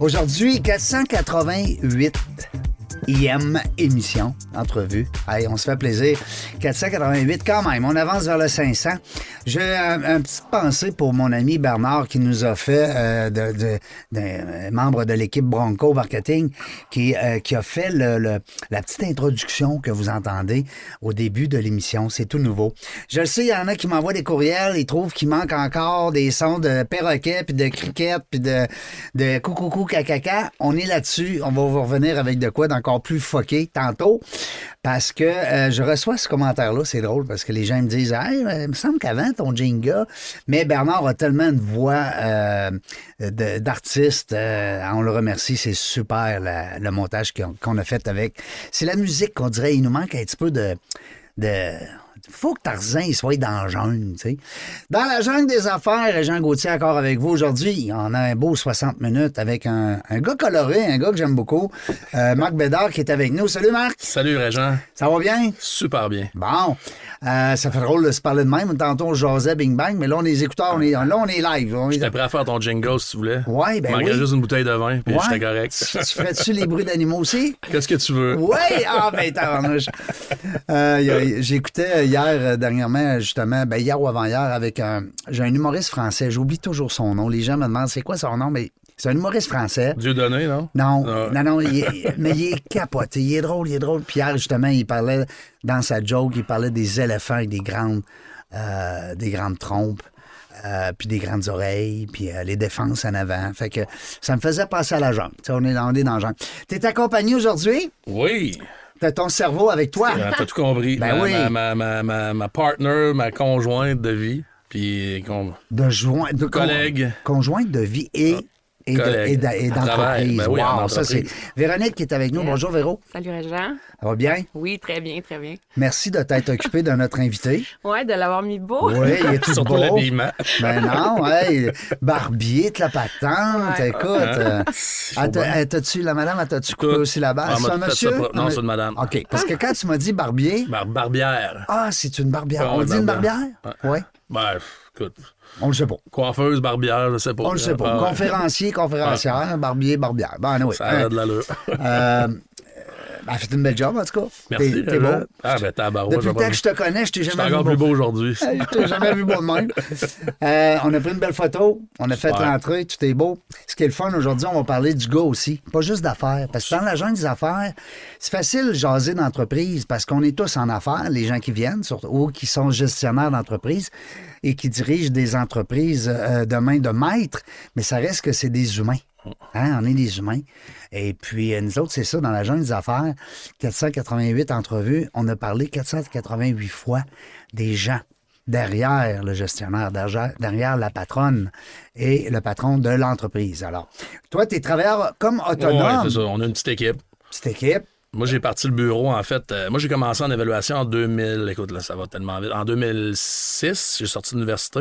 Aujourd'hui, 488 IM émission, entrevue. Hey, on se fait plaisir. 488 quand même, on avance vers le 500. J'ai un, un petit pensée pour mon ami Bernard qui nous a fait, euh, membre de l'équipe Bronco Marketing, qui, euh, qui a fait la petite introduction que vous entendez au début de l'émission. C'est tout nouveau. Je le sais, il y en a qui m'envoient des courriels, ils trouvent qu'il manque encore des sons de perroquet, puis de cricket, puis de, de coucou cacaca. On est là-dessus. On va vous revenir avec de quoi plus foqué tantôt. Parce que euh, je reçois ce commentaire-là, c'est drôle, parce que les gens me disent Hey, il me semble qu'avant ton Jenga, mais Bernard a tellement une voix euh, d'artiste. euh, on le remercie, c'est super le montage qu'on qu'on a fait avec. C'est la musique qu'on dirait, il nous manque un petit peu de. de faut que Tarzan soit dans la jungle, tu sais. Dans la jungle des affaires, Jean Gauthier encore avec vous aujourd'hui. On a un beau 60 minutes avec un, un gars coloré, un gars que j'aime beaucoup, euh, Marc Bédard qui est avec nous. Salut Marc, Salut Régent, ça va bien? super bien. Bon, euh, ça fait drôle de se parler de même. Tantôt, on jasait Bing Bang, mais là, on est les écouteurs, on est, là, on est live. On est- J'étais prêt à faire ton jingle si tu voulais. Ouais, ben Il manquerait oui. juste une bouteille de vin, puis Ouais. j'étais correct. Tu ferais-tu les bruits d'animaux aussi? Qu'est-ce que tu veux? Oui! Ah, ben, tabarnouche. Euh, J'écoutais hier, euh, dernièrement, justement, ben, hier ou avant-hier, avec un. J'ai un humoriste français, j'oublie toujours son nom. Les gens me demandent c'est quoi son nom, mais c'est un humoriste français. Dieu donné, non? Non, Ah. non, non, il est- mais il est capoté. Il est drôle, il est drôle. Hier, justement, il parlait, dans sa joke, il parlait des éléphants avec des grandes, euh, des grandes trompes. euh, puis des grandes oreilles, puis euh, les défenses en avant. Fait que ça me faisait passer à la sais, on est, on est dans la jungle. T'es accompagné aujourd'hui? Oui! T'as ton cerveau avec toi? Ah, T'as tout compris? Ben ma, oui. ma, ma, ma, ma, partner, ma conjointe de vie, puis con- De joint, de con- Collègue. conjointe de vie et, et, Collègue. Et d'entreprise. Ben oui, Wow, ça, c'est. Véronique qui est avec nous. Bonjour, Véro. Salut Régent. Ça va bien? Oui, très bien, très bien. Merci de t'être occupé de notre invité. Ouais, de l'avoir mis beau. Oui, il est tout surtout beau. l'habillement. Ben non, hey, barbier de la patente, Ouais. écoute. euh, ah, T'as-tu, la madame, elle t'a-tu coupé aussi la? Ah, c'est m'a un monsieur? ça pas. Non, c'est une madame. OK, parce que quand tu m'as dit barbier, Bar- barbière. ah, c'est une barbière. Ah, On ouais, dit une barbière? Oui. Ben, pff, écoute, On le sait pas. coiffeuse, barbière, je sais pas. On le sait pas. Ah, ouais. Conférencier, conférencière, barbier, barbière. Ben, oui. Ça a de l'allure. Euh, ben, fait une belle job, en tout cas. Merci. T'es, beau. Ah, ben, tabarouette. Depuis le temps que je te connais, je t'ai jamais vu encore plus beau aujourd'hui. Je t'ai jamais vu beau de même. Euh, on a pris une belle photo, on a fait Super. l'entrée, tout est beau. Ce qui est le fun aujourd'hui, on va parler du gars aussi, pas juste d'affaires. Parce que dans la jungle des affaires, c'est facile de jaser d'entreprise parce qu'on est tous en affaires, les gens qui viennent, surtout, ou qui sont gestionnaires d'entreprise et qui dirigent des entreprises euh, de main de maître, mais ça reste que c'est des humains. Hein, on est des humains. Et puis, euh, nous autres, c'est ça, dans la jungle des affaires, 488 entrevues, on a parlé 488 fois des gens derrière le gestionnaire, derrière, derrière la patronne et le patron de l'entreprise. Alors, toi, tu es travailleur comme Ouais, autonome, c'est ça. On a une petite équipe. petite équipe. Moi, j'ai parti le bureau, en fait. euh, moi, j'ai commencé en évaluation en 2000. Écoute, là, ça va tellement vite. En 2006, j'ai sorti de l'université.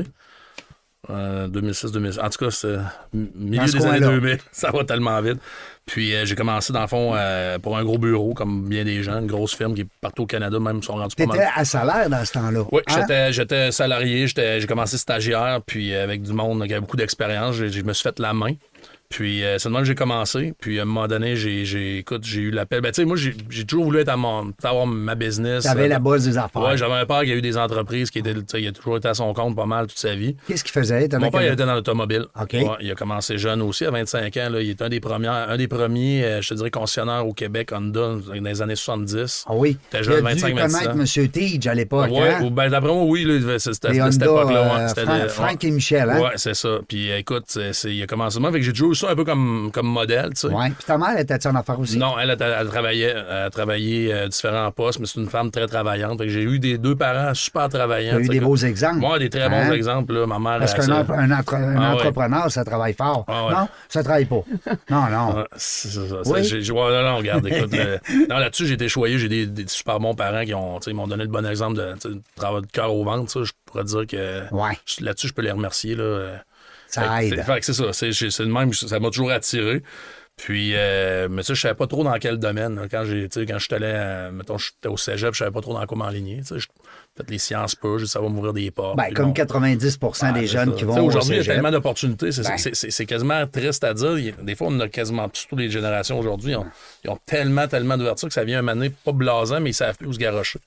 Euh, 2006-2007. En tout cas, c'est milieu des années coin-là. 2000. Ça va tellement vite. Puis, euh, j'ai commencé, dans le fond, euh, pour un gros bureau, comme bien des gens, une grosse firme qui est partout au Canada, même, sont rendus pas mal. à salaire dans ce temps-là. Oui, Hein? j'étais, salarié, j'ai commencé stagiaire, puis avec du monde qui avait beaucoup d'expérience, je me suis fait la main. Puis euh, c'est de même que j'ai commencé. Puis à un moment donné, j'ai, j'ai, écoute, j'ai eu l'appel. Ben, tu sais, moi, j'ai, j'ai toujours voulu être à mon, avoir ma business. Tu avais Euh, la base des affaires. Ouais, j'avais un père qui a eu des entreprises, qui sais, il a toujours été à son compte pas mal toute sa vie. Qu'est-ce qu'il faisait? Mon père, il était dans l'automobile. OK. Ouais, il a commencé jeune aussi, à 25 ans. Là. Il est un des premiers, un des premiers euh, je te dirais, concessionnaires au Québec Honda dans les années 70. Ah oui. Il jeune, a dû 25, 26 connaître M. Tige à l'époque. Ouais, hein? ou- ben, d'après moi, oui, là, c'était, de cette époque-là. ouais. Frank et Michel, hein? Ouais, c'est ça. Puis écoute, c'est, c'est- il a commencé moi, avec j'ai toujours ça un peu comme, comme modèle, tu sais. Ouais. Puis ta mère était en affaires aussi? Non, elle, elle, elle travaillait, elle a travaillé euh, différents postes, mais c'est une femme très travaillante. J'ai eu des deux parents super travaillants. Tu as eu des beaux exemples. Moi, des très bons Hein? exemples. Là. Ma mère, Parce qu'un entre- entre- Ah ouais. entrepreneur, ça travaille fort. Ah ouais. Non, ça travaille pas. Non, non. Ouais, c'est ça. Oui. J'ai- j'ai- ouais, non, non, regarde, écoute. euh, non, là-dessus, j'ai été choyé. J'ai des, des super bons parents qui ont, m'ont donné le bon exemple de, travail de cœur au ventre. Je pourrais dire que là-dessus, je peux les remercier. Là. Ça Fait que- aide. fait que c'est ça. C'est c'est le même. Ça m'a toujours attiré. Puis, euh, mais ça, je savais pas trop dans quel domaine. là. Quand j'ai, je suis allé, euh, mettons, j'étais au cégep, je savais pas trop dans quoi m'enligner. Fait les sciences je- ça va m'ouvrir des portes. Ben, comme bon. 90 Ah, des c'est jeunes ça. qui vont au Aujourd'hui, il y a tellement d'opportunités. C'est, Ben. c'est- c'est- c'est quasiment triste à dire. Il Des fois, on a quasiment, surtout les générations aujourd'hui, ils ont, ils ont tellement, tellement d'ouverture que ça vient un donné pas blasant, mais ils savent plus où se garocher.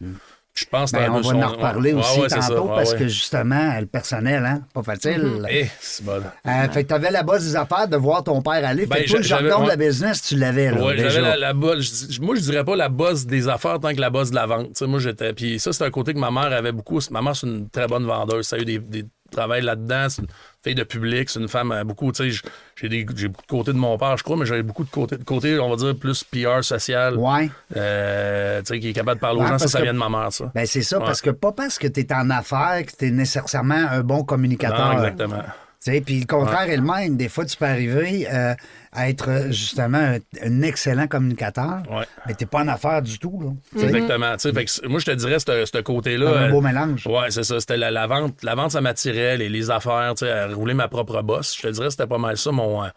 Je pense que Ben, on va son- en reparler Ouais, aussi ouais, tantôt parce que justement, le personnel, hein, pas facile. Eh, c'est bon. Euh, fait que t'avais la base des affaires de voir ton père aller. Fait Ben, que toi, le j'a- jargon de la business, tu l'avais, là, déjà. la, bosse- moi, je dirais pas la bosse des affaires tant que la bosse de la vente. Moi, j'étais. Puis ça, c'est un côté que ma mère avait beaucoup. Ma mère, c'est une très bonne vendeuse. Ça a eu des, des travails là-dedans. C'est une fille de public. C'est une femme euh, beaucoup. Tu sais, j'ai j'ai beaucoup de côté de mon père, je crois, mais j'avais beaucoup de côté, de côté, on va dire, plus PR social. Ouais. Euh, tu sais, qui est capable de parler Ouais, aux gens. Ça, parce ça que- vient de ma mère, ça. Ben, c'est ça, Ouais. parce que pas parce que tu es en affaires que tu es nécessairement un bon communicateur. Non, exactement. Puis le contraire est le même. Des fois, tu peux arriver euh, à être euh, justement un, un excellent communicateur, Ouais. mais tu pas en affaires du tout. Là. Exactement. Fait que moi, je te dirais, ce ce côté-là. Un euh, beau mélange. Ouais, c'est ça. C'était la, la vente. La vente, ça m'attirait. Les, les affaires, tu sais, à rouler ma propre bosse. Je te dirais, c'était pas mal ça, mon, euh,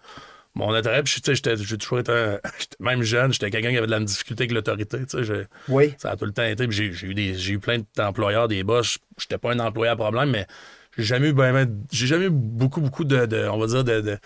mon intérêt. Puis, tu sais, j'étais- j'ai toujours été un. j'étais- Même jeune, j'étais quelqu'un qui avait de la difficulté avec l'autorité. Tu sais, j'ai- Oui. ça a tout le temps été. J'ai, eu, eu plein d'employeurs, des boss. J'étais pas un employé à problème, mais j'ai jamais eu, ben, ben, j'ai jamais eu beaucoup, beaucoup de, de- on va dire, de, de,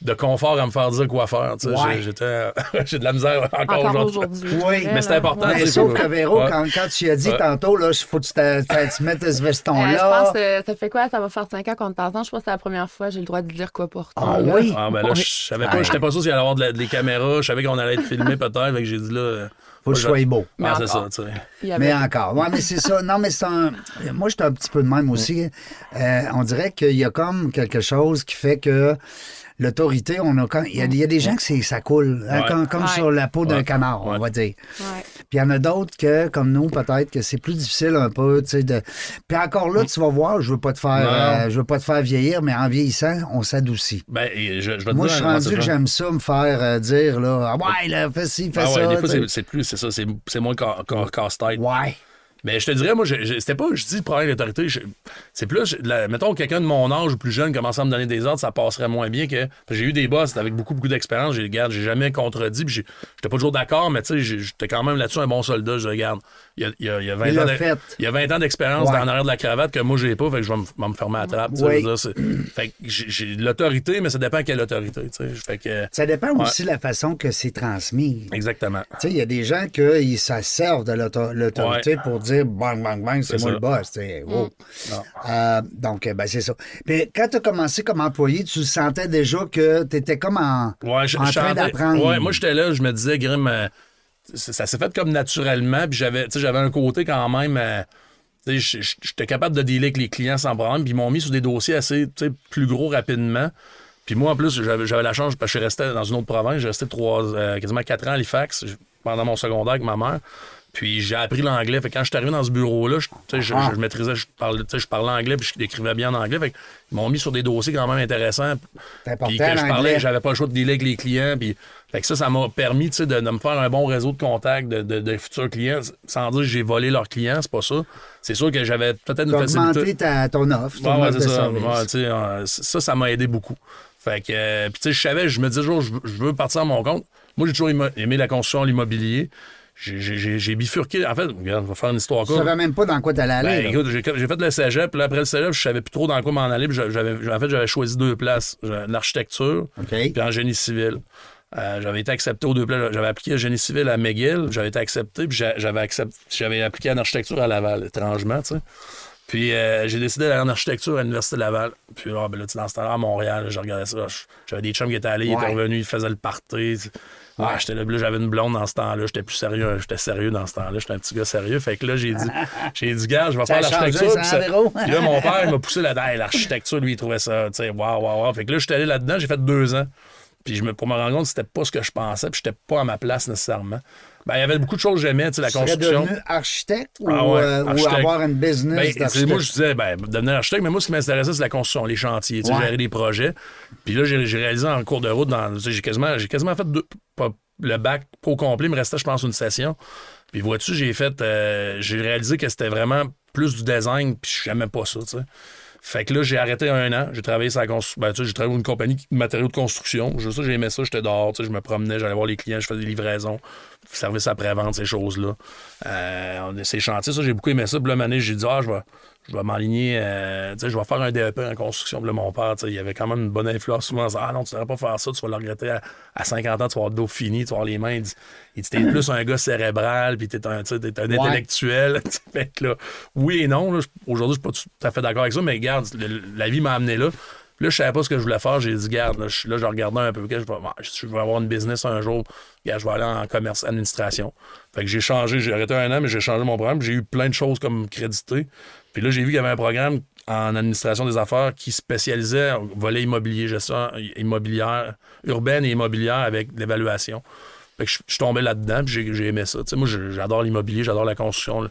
de confort à me faire dire quoi faire. Ouais. J'étais, j'ai de la misère encore, Encore aujourd'hui. Oui, mais c'est important, Ouais. Mais sauf que Véro, Ouais. quand, quand tu as dit Ouais. tantôt, là, faut que tu, te- mettes ce Euh, je veston-là. pense que ça fait quoi? Ça va faire 5 ans qu'on est ensemble. Je pense que c'est la première fois que j'ai le droit de dire quoi porter. Ah là. oui? Ah, ben là, je savais pas, j'étais pas sûr s'il allait y avoir de la- des caméras. Je savais qu'on allait être filmé peut-être. Fait que j'ai dit là. Faut que je sois beau. Ah, Mais c'est ça, encore. tu sais. Il y avait- Mais encore. Ouais, mais c'est ça. Non, mais c'est un. Moi, j'étais un petit peu de même aussi. Euh, on dirait qu'il y a comme quelque chose qui fait que l'autorité, on a quand. Il y a, il y a des gens que c'est- ça coule, hein, Ouais. comme, comme Ouais. sur la peau d'un Ouais. canard, on va dire. Ouais. Puis il y en a d'autres que, comme nous, peut-être, que c'est plus difficile un peu, tu sais, de... Puis encore là, tu vas voir, je veux pas te faire, euh, je veux pas te faire vieillir, mais en vieillissant, on s'adoucit. Ben, et je, je vais te Moi, dire, je suis rendu que j'aime ça, me faire euh, dire, là, ah ouais, là, fais ci, fais Ah ouais, ça. des fois, c'est- c'est plus, c'est ça, c'est c'est moins ca- ca- casse-tête. Ouais. Mais je te dirais, moi, je- je- c'était pas, je dis le problème d'autorité, je- c'est plus, je- la- mettons, quelqu'un de mon âge ou plus jeune commençait à me donner des ordres, ça passerait moins bien que. J'ai eu des boss avec beaucoup, beaucoup d'expérience, j'ai, regarde, j'ai jamais contredit, puis j'étais pas toujours d'accord, mais tu sais, j'étais quand même là-dessus un bon soldat, je regarde. Il y a, il y a- il y a 20 Il ans de- il y a 20 ans d'expérience Ouais. dans l'arrière de la cravate que moi, j'ai pas, fait que je vais me, fermer à la trappe. Oui. je dire, fait que j'ai, l'autorité, mais ça dépend à quelle autorité. Fait que. Ça dépend Ouais. aussi de la façon que c'est transmis. Exactement. Tu sais, il y a des gens qui se servent de l'auto- l'autorité pour dire bang, bang, bang, c'est moi ça. le boss. wow. Non. Euh, donc, euh, ben, c'est ça. Mais quand tu as commencé comme employé, tu sentais déjà que tu étais comme en, Ouais, je, en train d'apprendre. Ouais, moi, j'étais là, je me disais, Grim, euh, ça, ça s'est fait comme naturellement, puis j'avais, tu sais, j'avais un côté quand même. euh, j'étais capable de dealer avec les clients sans problème, puis ils m'ont mis sur des dossiers assez tu sais, plus gros rapidement. Puis moi, en plus, j'avais, j'avais la chance, parce que je restais dans une autre province, j'ai resté trois, euh, quasiment quatre ans à Halifax pendant mon secondaire avec ma mère. Puis j'ai appris l'anglais. Fait que quand je suis arrivé dans ce bureau-là, je, je, Ah. je maîtrisais, je parlais, je parlais anglais, puis je écrivais bien en anglais. Fait qu'ils m'ont mis sur des dossiers quand même intéressants. Puis que je parlais, j'avais pas le choix de dealer avec les clients. Puis, fait que ça, ça m'a permis de, de me faire un bon réseau de contacts de, de- de futurs clients. Sans dire que j'ai volé leurs clients, c'est pas ça. C'est sûr que j'avais peut-être une facilité. ta, ton offre, ton Ouais, offre ça. Ouais, euh, ça, ça m'a aidé beaucoup. Fait que, euh, puis tu sais, je savais, je me disais toujours, je veux- partir à mon compte. Moi, j'ai toujours aimé la construction, l'immobilier. J'ai- bifurqué. En fait, regarde, on va faire une histoire courte. savais même pas dans quoi t'allais aller. Ben, écoute, j'ai fait le cégep, puis là, après le cégep, je savais plus trop dans quoi m'en aller. puis en fait, j'avais choisi deux places, J'avais l'architecture OK. puis en génie civil. Euh, j'avais été accepté aux deux places. J'avais appliqué à génie civil à McGill, j'avais été accepté, puis j'a- j'avais, accepté, j'avais appliqué en architecture à Laval, étrangement, tu sais. Puis euh, j'ai décidé d'aller en architecture à l'Université de Laval. Puis là, ben là, dans ce temps-là, à Montréal, je regardais ça. J'avais des chums qui étaient allés, ils étaient revenus, ils faisaient le party. Ah, j'étais là, j'avais une blonde dans ce temps-là. J'étais plus sérieux. J'étais sérieux dans ce temps-là. J'étais un petit gars sérieux. Fait que là, j'ai dit, j'ai dit, gars, je vais Ça faire l'architecture. Puis ça- puis là, mon père, il m'a poussé là-dedans. L'architecture, lui, il trouvait ça, tu sais, waouh, waouh, waouh. Fait que là, je suis allé là-dedans, j'ai fait deux ans. Puis je me, pour me rendre compte c'était pas ce que je pensais, puis j'étais pas à ma place nécessairement. Ben, il y avait beaucoup de choses que j'aimais, tu sais, la Tu construction. devenu architecte ou, Ah ouais, euh, ou avoir une business Ben, moi, je disais, ben, devenir architecte, mais moi, ce qui m'intéressait, c'est la construction, les chantiers, tu sais, gérer des projets. Puis là, j'ai réalisé en cours de route, dans, j'ai quasiment, j'ai quasiment fait deux- pas- le bac au complet, il me restait, je pense, une session. Puis vois-tu, j'ai fait, euh, j'ai réalisé que c'était vraiment plus du design, puis j'aimais pas ça, tu sais. Fait que là, j'ai arrêté un an. J'ai travaillé sur la construction. Ben, tu sais, j'ai travaillé pour une compagnie de matériaux de construction. Juste ça, j'aimais ça. J'étais dehors, sais, je me promenais, j'allais voir les clients, je faisais des livraisons, service après-vente, ces choses-là. Euh, ces chantiers, ça, j'ai beaucoup aimé ça. Puis là, j'ai dit, ah, je vais, je vais m'aligner, euh, je vais faire un DEP en construction. Puis là, mon père, il avait quand même une bonne influence. Souvent, disait, ah non, tu ne devrais pas faire ça, tu vas le regretter à, à 50 ans, tu vas avoir le dos fini, tu vas avoir les mains. Il dit, il dit, t'es plus un gars cérébral, puis t'es un, t'es un intellectuel. fait que là, oui et non, là, aujourd'hui, je suis pas tout à fait d'accord avec ça, mais regarde, le- la vie m'a amené là. Puis là, je savais pas ce que je voulais faire. J'ai dit, garde, là, je, là, je regardais un peu. Je vais, je vais avoir une business un jour. Je vais aller en commerce, administration. Fait que j'ai changé, j'ai arrêté un an, mais j'ai changé mon programme. J'ai eu plein de choses comme crédité. Puis là, j'ai vu qu'il y avait un programme en administration des affaires qui spécialisait en volet immobilier, gestion immobilière, urbaine et immobilière avec l'évaluation. Fait que je, tombé là-dedans, puis j'ai, j'ai aimé ça. Moi, j'adore l'immobilier, j'adore la construction.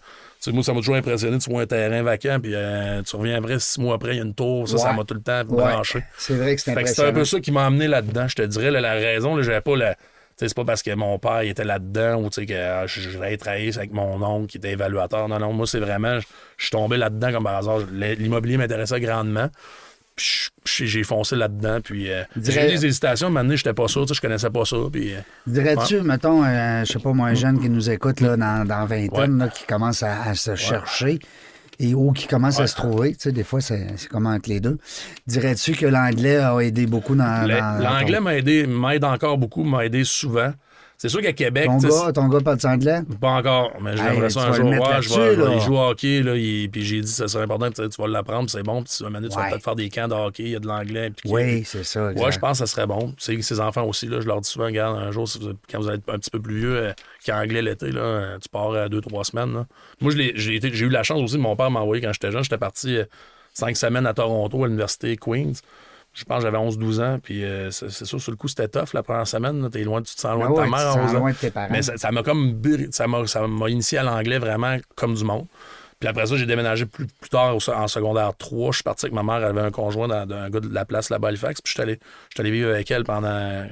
moi, ça m'a toujours impressionné. Tu vois un terrain vacant, puis euh, tu reviens après, six mois après, il y a une tour. Ça, ça m'a tout le temps Ouais. branché. C'est vrai que c'est que c'est un impressionnant. peu ça qui m'a amené là-dedans. Je te dirais, là, la raison, là, j'avais pas la. C'est pas parce que mon père il était là-dedans ou que ah, je je vais travailler avec mon oncle qui était évaluateur. Non, non, moi, c'est vraiment. Je je suis tombé là-dedans comme par hasard. L'immobilier m'intéressait grandement. J'ai foncé là-dedans. Puis euh, Dirais- j'ai eu des hésitations. Maintenant, j'étais pas sûr. Je connaissais pas ça. Puis, euh, Dirais-tu, mettons, euh, je sais pas moi, un jeune qui nous écoute là, dans, dans vingtaine, là, qui commence à, à se chercher et ou qui commence à se trouver, tu sais, des fois, c'est c'est comme entre les deux. Dirais-tu que l'anglais a aidé beaucoup dans... L'anglais m'a aidé, m'aide encore beaucoup, m'a aidé souvent. C'est sûr qu'à Québec. Ton gars, ton gars parle anglais? Pas encore, mais j'aimerais ça un vas jour. Ouais, je vais, jouer au hockey, là, il- puis j'ai dit ça serait important, tu vas l'apprendre, c'est bon, puis tu, donné, tu vas Ouais. peut-être faire des camps de hockey, il y a de l'anglais. Oui, c'est ça. Ouais, exact. je pense que ça serait bon. Ces enfants aussi, là, je leur dis souvent, regarde, un jour, vous êtes- quand vous être un petit peu plus vieux, euh, qu'anglais l'été, là, euh, tu pars euh, deux, trois semaines. là. Moi, j'ai eu la chance aussi, mon père m'a envoyé quand j'étais jeune. J'étais parti euh, cinq semaines à Toronto, à l'université Queens. Je pense que j'avais 11-12 ans, puis euh, c'est sûr, sur le coup, c'était tough la première semaine. loin, tu te sens loin Ah de ta mère te à sens 11 ans. loin de tes parents. Mais ça m'a comme ça m'a initié à l'anglais vraiment comme du monde. Puis après ça, j'ai déménagé plus, plus tard au- en secondaire 3. Je suis parti avec ma mère, elle avait un conjoint d'un gars de la place là-bas à Halifax. Puis je suis allé, je suis allé vivre avec elle pendant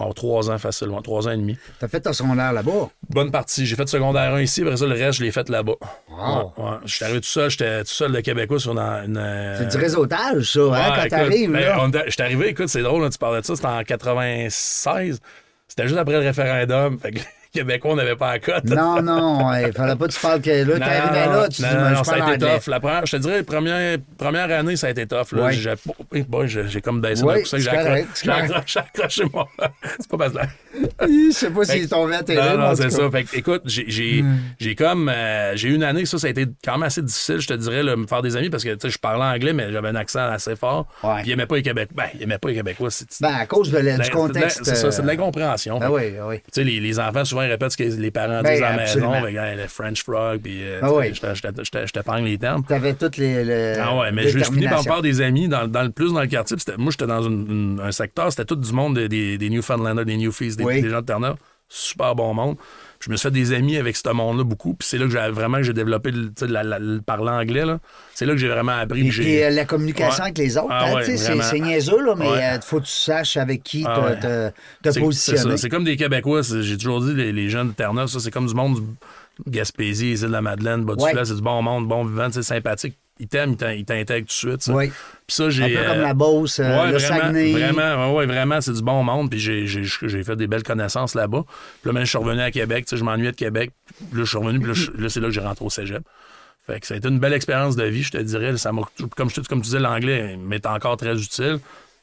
oh, trois ans facilement, trois ans et demi. T'as fait ton secondaire là-bas? Bonne partie. J'ai fait secondaire 1 ici, après ça, le reste, je l'ai fait là-bas. Wow. Ouais, ouais. Je suis arrivé tout seul, j'étais tout seul de Québécois sur une. une, euh, C'est du réseautage, ça, hein, quand t'arrives, ben, était- J'étais arrivé, écoute, c'est drôle, là, tu parlais de ça, c'était en 96. C'était juste après le référendum. Fait que les Québécois, on n'avait pas la cote. Non, non, il fallait pas que tu parles que là, t'arrivais là, tu non, dis, non, moi, non, je ça a été tough. La première, je te dirais, première, première année, ça a été tough. Là. J'ai, eh boy, j'ai, comme baissé coussin que j'ai, accroché mon. c'est pas parce que. Je sais pas Fait s'il que- est tombé à tes Non, non, c'est ça. Fait que, écoute, j'ai, j'ai, j'ai comme. euh, j'ai une année, ça, ça a été quand même assez difficile, je te dirais, là, me faire des amis parce que, tu sais, je parlais anglais, mais j'avais un accent assez fort. Ouais. Puis, il aimait pas les Québécois. Ben, il aimait pas les Québécois. C'est, Ben, à cause de la- Ben, du contexte. C'est ça, c'est de euh, l'incompréhension. Ah que, oui, oui. tu sais, les enfants, souvent, ils répètent ce que les parents Ben, disent à la maison. Hey, le French frog, puis euh, Ah oui. je te- je te- je te- je t'épargne les termes. T'avais toutes les. les Ah ouais, mais je, je finis par me faire des amis dans, dans le plus dans le quartier. Moi, j'étais dans une- une- un secteur, c'était tout du monde des, des, des Newfoundlanders, des Newfies, des, Oui. des gens de Terre-Neuve. Super bon monde. Je me suis fait des amis avec ce monde-là beaucoup. Puis c'est là que j'ai vraiment j'ai développé le, la- la- le parler anglais. C'est là que j'ai vraiment appris. Et puis euh, la communication Ouais. avec les autres, Ah hein, ouais, c'est niaiseux, là, mais il Ouais. faut que tu saches avec qui Ah te, ouais. te, positionner. C'est comme des Québécois. J'ai toujours dit, les, les jeunes de Terre-Neuve, ça, c'est comme du monde du Gaspésie, les îles de la Madeleine, bas du c'est du bon monde, bon vivant, c'est sympathique. Ils t'aiment, ils t'in- ils t'intègrent tout de suite. ça. Oui. Puis ça, j'ai. Un peu comme euh, la Beauce, euh, ouais, le vraiment, Saguenay. Vraiment, ouais, ouais, vraiment, c'est du bon monde. Puis j'ai, fait des belles connaissances là-bas. Puis là, maintenant, je suis revenu à Québec. Tu sais, je m'ennuyais de Québec. Puis là, je suis revenu. Puis là, c'est là que j'ai rentré au cégep. Fait que ça a été une belle expérience de vie, je te dirais. Ça je comme tu disais, l'anglais m'est encore très utile.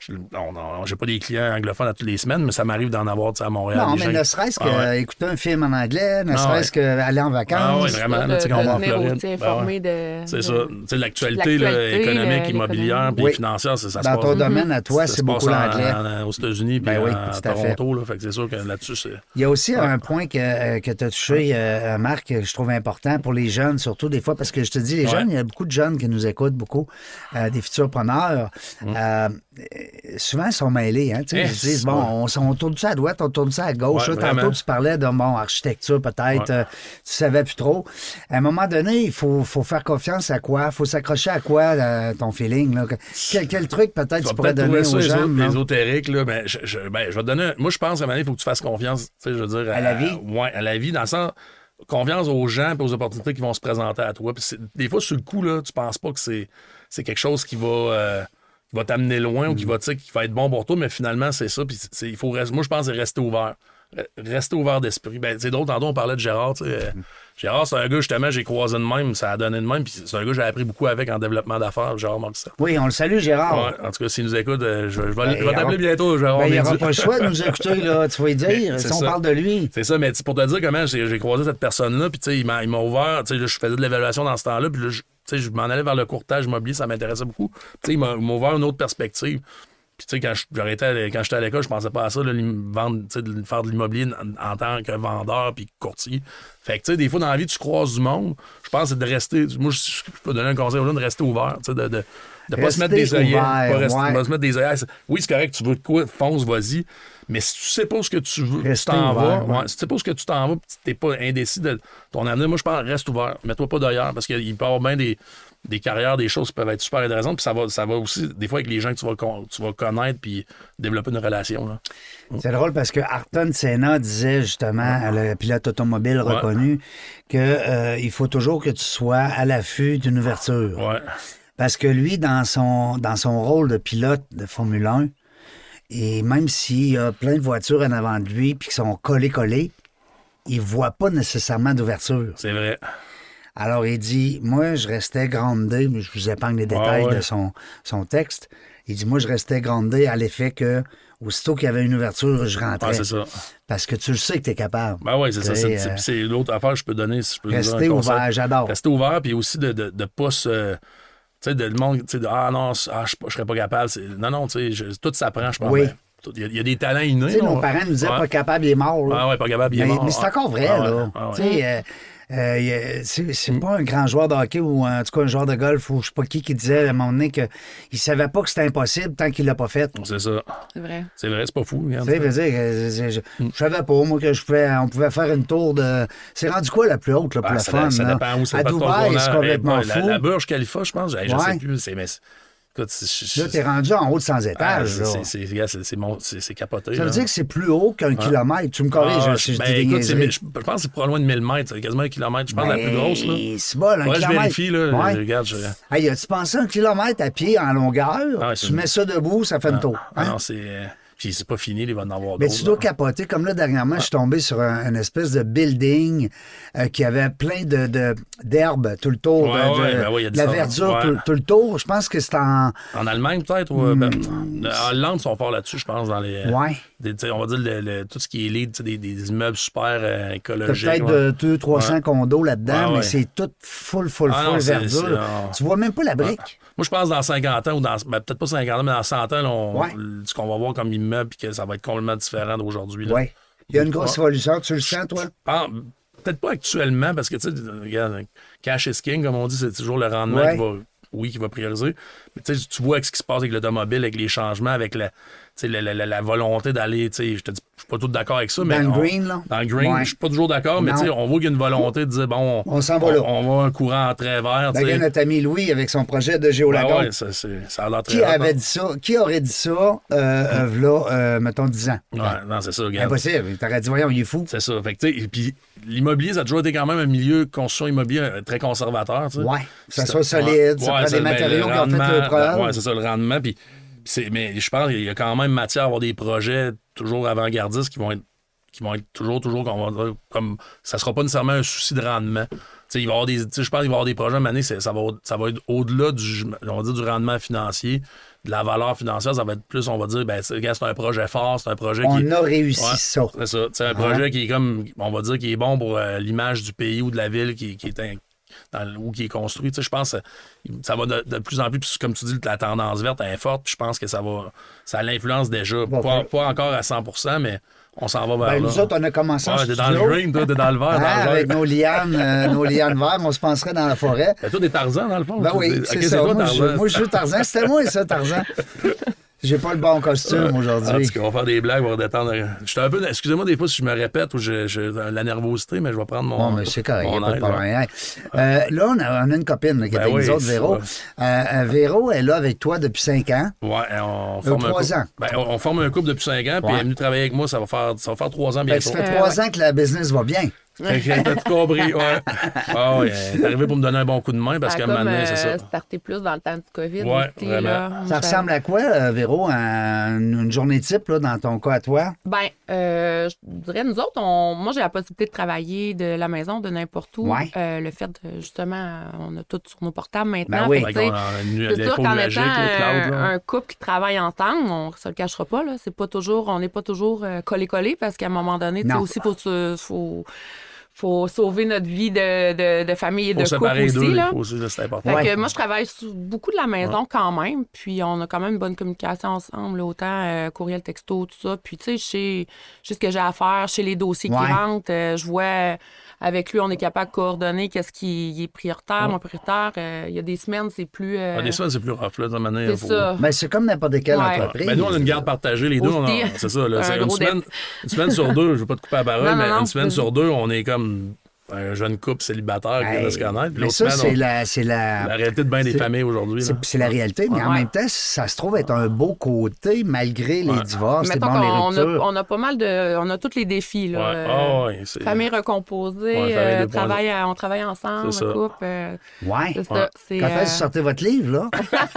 Je, non, non, j'ai pas des clients anglophones à toutes les semaines, mais ça m'arrive d'en avoir tu sais, à Montréal. Non, mais gens- ne serait-ce Ah ouais. qu'écouter un film en anglais, ne Ah serait-ce qu'aller en Ah vacances. ouais, vraiment. là, de, tu sais, quand on va en Floride. Ben ouais. de. C'est ça. Tu sais, l'actualité, économique, le- immobilière, puis Oui. financière, ça, ça se Dans passe. ton domaine à toi, c'est se beaucoup l'anglais. aux États-Unis, puis Ben oui, à à fait. Toronto. Là, fait que c'est sûr que là-dessus, c'est. Il y a aussi un point que, euh, que tu as touché, euh, Marc, que je trouve important pour les jeunes, surtout des fois, parce que je te dis, les jeunes, il y a beaucoup de jeunes qui nous écoutent, beaucoup, euh, des futurs preneurs. Euh, souvent, ils sont mêlés. Hein, Eh, ils se disent, bon, on, tourne ça à droite, on tourne ça à gauche? Ouais, Là, tantôt, tu parlais de, bon, architecture peut-être, Ouais. euh, tu savais plus trop. À un moment donné, il faut, faut faire confiance à quoi? faut s'accrocher à quoi, euh, ton feeling? Là? Quel, quel truc peut-être Tu pourrais donner aux gens? éso- non? ésotérique, là, ben, je, je- ben, je vais te donner. Moi, je pense qu'à un moment donné, il faut que tu fasses confiance, tu sais, je veux dire. À la vie? Oui, à la vie, dans le sens. Confiance aux gens et aux opportunités qui vont se présenter à toi. Puis des fois, sur le coup, là, tu penses pas que c'est, c'est quelque chose qui va, euh, qui va t'amener loin ou qui va, tu sais, qui va être bon pour toi, mais finalement, c'est ça. Puis c'est- il faut rester- moi, je pense que c'est rester ouvert. Re- Rester ouvert d'esprit. Ben, c'est drôle, tantôt, on parlait de Gérard. tu sais, euh, Gérard, c'est un gars, justement, j'ai croisé de même, ça a donné de même. Puis c'est un gars que j'ai appris beaucoup avec en développement d'affaires, Gérard Morissette. Oui, on le salue, Gérard. Ouais, en tout cas, s'il nous écoute, euh, je, je vais, Ben, t'appeler bientôt, Gérard. Ben, il n'y aura pas le choix de nous écouter, là, tu vas y dire, si on parle de lui. C'est ça, mais pour te dire comment j'ai j'ai croisé cette personne-là, puis tu sais, il m'a ouvert, je faisais de l'évaluation dans ce temps-là, puis là, je- tu sais, je m'en allais vers le courtage immobilier, ça m'intéressait beaucoup. Tu sais, il m'a ouvert une autre perspective. Puis tu sais, quand j'étais à l'école, je pensais pas à ça, là, vendre, de faire de l'immobilier en, en tant que vendeur puis courtier. Fait que tu sais, des fois dans la vie, tu croises du monde. Je pense que c'est de rester. Moi, je, je peux donner un conseil aux gens de rester ouvert, tu sais, de, de, de pas se mettre des œillets. ouvert, Pas, rester- ouais. pas se mettre des œillets. C'est- Oui, c'est correct, tu veux de quoi, fonce, vas-y. Mais si tu sais pas ce que tu veux, tu t'en vas. ouvert, ouais. ouais, si tu sais pas ce que tu t'en vas, puis t'es pas indécis de ton avenir, moi je pense reste ouvert. Mets-toi pas d'ailleurs parce qu'il peut y avoir bien des, des carrières, des choses qui peuvent être super intéressantes. Puis ça va, ça va aussi, des fois, avec les gens que tu vas, tu vas connaître puis développer une relation. C'est drôle parce que Ayrton Senna disait justement, le pilote automobile reconnu, que euh, il faut toujours que tu sois à l'affût d'une ouverture. Parce que lui, dans son, dans son rôle de pilote de Formule 1, et même s'il y a plein de voitures en avant de lui puis qui sont collées-collées, il voit pas nécessairement d'ouverture. C'est vrai. Alors, il dit, moi, je restais grandé, mais je vous épargne les détails ouais. de son, son texte. Il dit, moi, je restais grandé à l'effet que, aussitôt qu'il y avait une ouverture, je rentrais. Ouais, c'est ça. Parce que tu le sais que tu es capable. Ben oui, c'est ça. C'est, euh, c'est l'autre affaire que je peux donner. Si je peux Rester ouvert, j'adore. Rester ouvert, puis aussi de ne pas se. Tu sais, de le monde, tu sais, ah non, ah, je ne serais pas capable. Non, non, tu sais, tout s'apprend, je pense. Oui. Ben, Il y, a- il y a des talents innés. Tu sais, là, nos parents nous disaient Ouais. pas capable, il est mort. là. Ah ouais, pas capable, il est mais, mort. mais c'est encore vrai, Ah ouais, là. ah ouais. Tu sais, euh, euh, c'est c'est pas un grand joueur de hockey ou en tout cas un joueur de golf ou je sais pas qui qui disait à un moment donné qu'il savait pas que c'était impossible tant qu'il l'a pas fait. C'est ça. C'est vrai. C'est vrai, c'est pas fou. Tu sais, dire, que je, savais pas, moi, que je pouvais, on pouvait faire une tour de. C'est rendu quoi la plus haute, là, pour Ah, le ça, fun? ça là? dépend où ça À Dubaï, c'est complètement Eh, fou. La, la Burj Khalifa, je pense, hey, je Ouais. sais plus. C'est, mais, c'est- écoute, c'est, je- Là, t'es rendu en haut de 100 ah, étages. c'est, capoté. Ça veut là. dire que c'est plus haut qu'un kilomètre. Tu me corriges Ah, je ben, écoute, je, pense que c'est pas loin de 1000 mètres, c'est quasiment un kilomètre. Je pense la plus grosse. Là. Ben, C'est bon, un Ouais, je vérifie, là. Ouais. Je regarde. Je... Hey, as-tu pensé un kilomètre à pied en longueur? Ah tu mets ça debout, ça fait une tour. Hein? non, c'est. Euh, Puis c'est pas fini, il va en avoir Mais d'autres. tu dois là. capoter. Comme là, dernièrement, je suis tombé sur un, une espèce de building euh, qui avait plein de, d'herbes tout le tour. Ouais, de, ben de la verdure tout, tout le tour. Je pense que c'est en. En Allemagne, peut-être ou. euh, ben, en Hollande, ils sont forts là-dessus, je pense, dans les. Hmm. Des- sais, on va dire le- le- tout ce qui est lead, des, des immeubles super euh, T'as écologiques. peut-être ouais. de 200-300 condos là-dedans, Ah, mais c'est tout full, full, Ah, full non, verdure. ah. Tu vois même pas la brique. Moi, je pense dans 50 ans, ou dans. ben, peut-être pas 50 ans, mais dans 100 ans, là, on- Ouais. ce qu'on va voir comme immeuble, puis que ça va être complètement différent d'aujourd'hui. Oui. Il y a une grosse Ouais. évolution. Tu le sens, toi? Ah, Peut-être pas actuellement, parce que, tu sais, regarde, cash is king, comme on dit, c'est toujours le rendement Ouais. qui va, oui, qui va prioriser. Mais tu vois ce qui se passe avec l'automobile, avec les changements, avec la, la, la- la- volonté d'aller, tu sais, je te dis, suis pas tout d'accord avec ça, mais. Dans le green, là? Dans le green, Ouais. je suis pas toujours d'accord, mais tu sais, on voit qu'il y a une volonté de dire, bon, On s'en va là. On, va un courant en très vert, tu Regarde sais. notre ami Louis avec son projet de Ben Géolagon. ouais, ça, a l'air très Qui avait hein. dit ça? Qui aurait dit ça, euh, euh, v'là, euh, mettons, 10 ans? Ouais, non, c'est ça, regarde. Impossible. T'aurais dit, voyons, il est fou. C'est ça. Fait que, tu sais, et puis l'immobilier, ça a toujours été quand même un milieu construction immobilier très conservateur. tu sais. Ouais. Que ça soit solide, ça prend des ben, matériaux qui ont fait le preuve. Ouais, c'est ça, le rendement. Puis, mais je pense qu'il y a quand même matière à avoir des projets toujours avant-gardistes qui vont être qui vont être toujours, toujours, comme ça sera pas nécessairement un souci de rendement. Tu sais, il va y avoir des, tu sais, je pense qu'il va y avoir des projets, mais ça va, ça va être au-delà du, on va dire, du rendement financier, de la valeur financière, ça va être plus, on va dire, ben, c'est un projet fort, c'est un projet qui On a réussi Ouais, ça. C'est ça. C'est un projet qui est comme, on va dire, qui est bon pour euh, l'image du pays ou de la ville qui, qui est un- dans le- ou qui est construit. Tu sais, je pense que ça va de, de plus en plus, comme tu dis, la tendance verte est forte, puis je pense que ça va, ça l'influence déjà. Bon, pas, pas encore à 100% mais on s'en va vers Ben, là. nous autres, on a commencé en Ouais, t'es dans le green, toi, t'es dans le vert, dans le avec nos lianes, euh, nos lianes vertes, on se penserait dans la forêt. Ben, toi, des Tarzan, dans le fond. Ben oui, c'est ça. toi, moi, je, moi, je joue Tarzan. C'était moi, ça, Tarzan. J'ai pas le bon costume aujourd'hui. on va faire des blagues, on va détendre. J'étais un peu. Excusez-moi des fois si je me répète ou j'ai j'ai la nervosité, mais je vais prendre mon. Bon, mais c'est correct, il a pas de problème. Hey, euh, là, on a, on a une copine là, qui est Ben avec oui, nous autres, Véro. Euh, euh, Véro est là avec toi depuis cinq ans. Ouais, on forme un trois couple. ans. Ben, on, on forme un couple depuis cinq ans, puis elle est venue travailler avec moi, ça va faire, ça va faire trois ans bientôt. ça fait Euh, trois ouais. ans que la business va bien. Fait que T'as tout compris, ouais. Ah ouais, arrivée pour me donner un bon coup de main parce qu'à un moment donné, c'est ça. euh, starté plus dans le temps du COVID. Ouais, aussi, vraiment. là. Ça ressemble à quoi, euh, Véro, à une, journée type là, dans ton cas à toi? Ben, euh, je dirais, nous autres, on, moi, j'ai la possibilité de travailler de la maison, de n'importe où. Ouais. Euh, le fait, de, justement, on a tout sur nos portables maintenant. Ben oui. Une- C'est sûr qu'en étant un, couple qui travaille ensemble, on se le cachera pas, là. C'est pas toujours, on n'est pas toujours collé-collé parce qu'à un moment donné, tu sais, Non. aussi, faut, se- faut, faut sauver notre vie de, de, de famille et Faut de couple aussi, deux, là. il faut aussi, là, c'est important. Fait Ouais. que moi, je travaille sous- beaucoup de la maison quand même. Puis on a quand même une bonne communication ensemble, là, autant euh, courriel, texto, tout ça. Puis tu sais, je sais, ce que j'ai à faire, je sais les dossiers Ouais. qui rentrent. euh, je vois euh, avec lui, on est capable de coordonner qu'est-ce qui est prioritaire, moins prioritaire. Euh, Il y a des semaines, c'est plus. euh, Ah, des semaines, c'est plus rough, là, de manière. c'est ça. Ben, c'est comme n'importe quelle Ouais. entreprise. Ben, nous, on a une garde partagée, les deux. on. C'est ça, là. Un une, semaine, une semaine sur deux, je veux pas te couper la parole, Non, non, mais non, une semaine sur deux, on est comme un jeune couple célibataire qui vient de se connaître. Mais ça, c'est on- la, c'est la, la réalité de bien des familles aujourd'hui. c'est, la réalité, mais en même temps, ça se trouve être un beau côté malgré les Ouais. divorces, Mettons bon, les qu'on a, ruptures. on a pas mal de. On a tous les défis, là. Ouais. Euh, Ah, ouais, c'est- Famille recomposée, Ouais, famille euh, 2.0. travail à- on travaille ensemble, couple. euh, Ouais. ça. Quand est-ce que euh, vous sortez votre livre, là?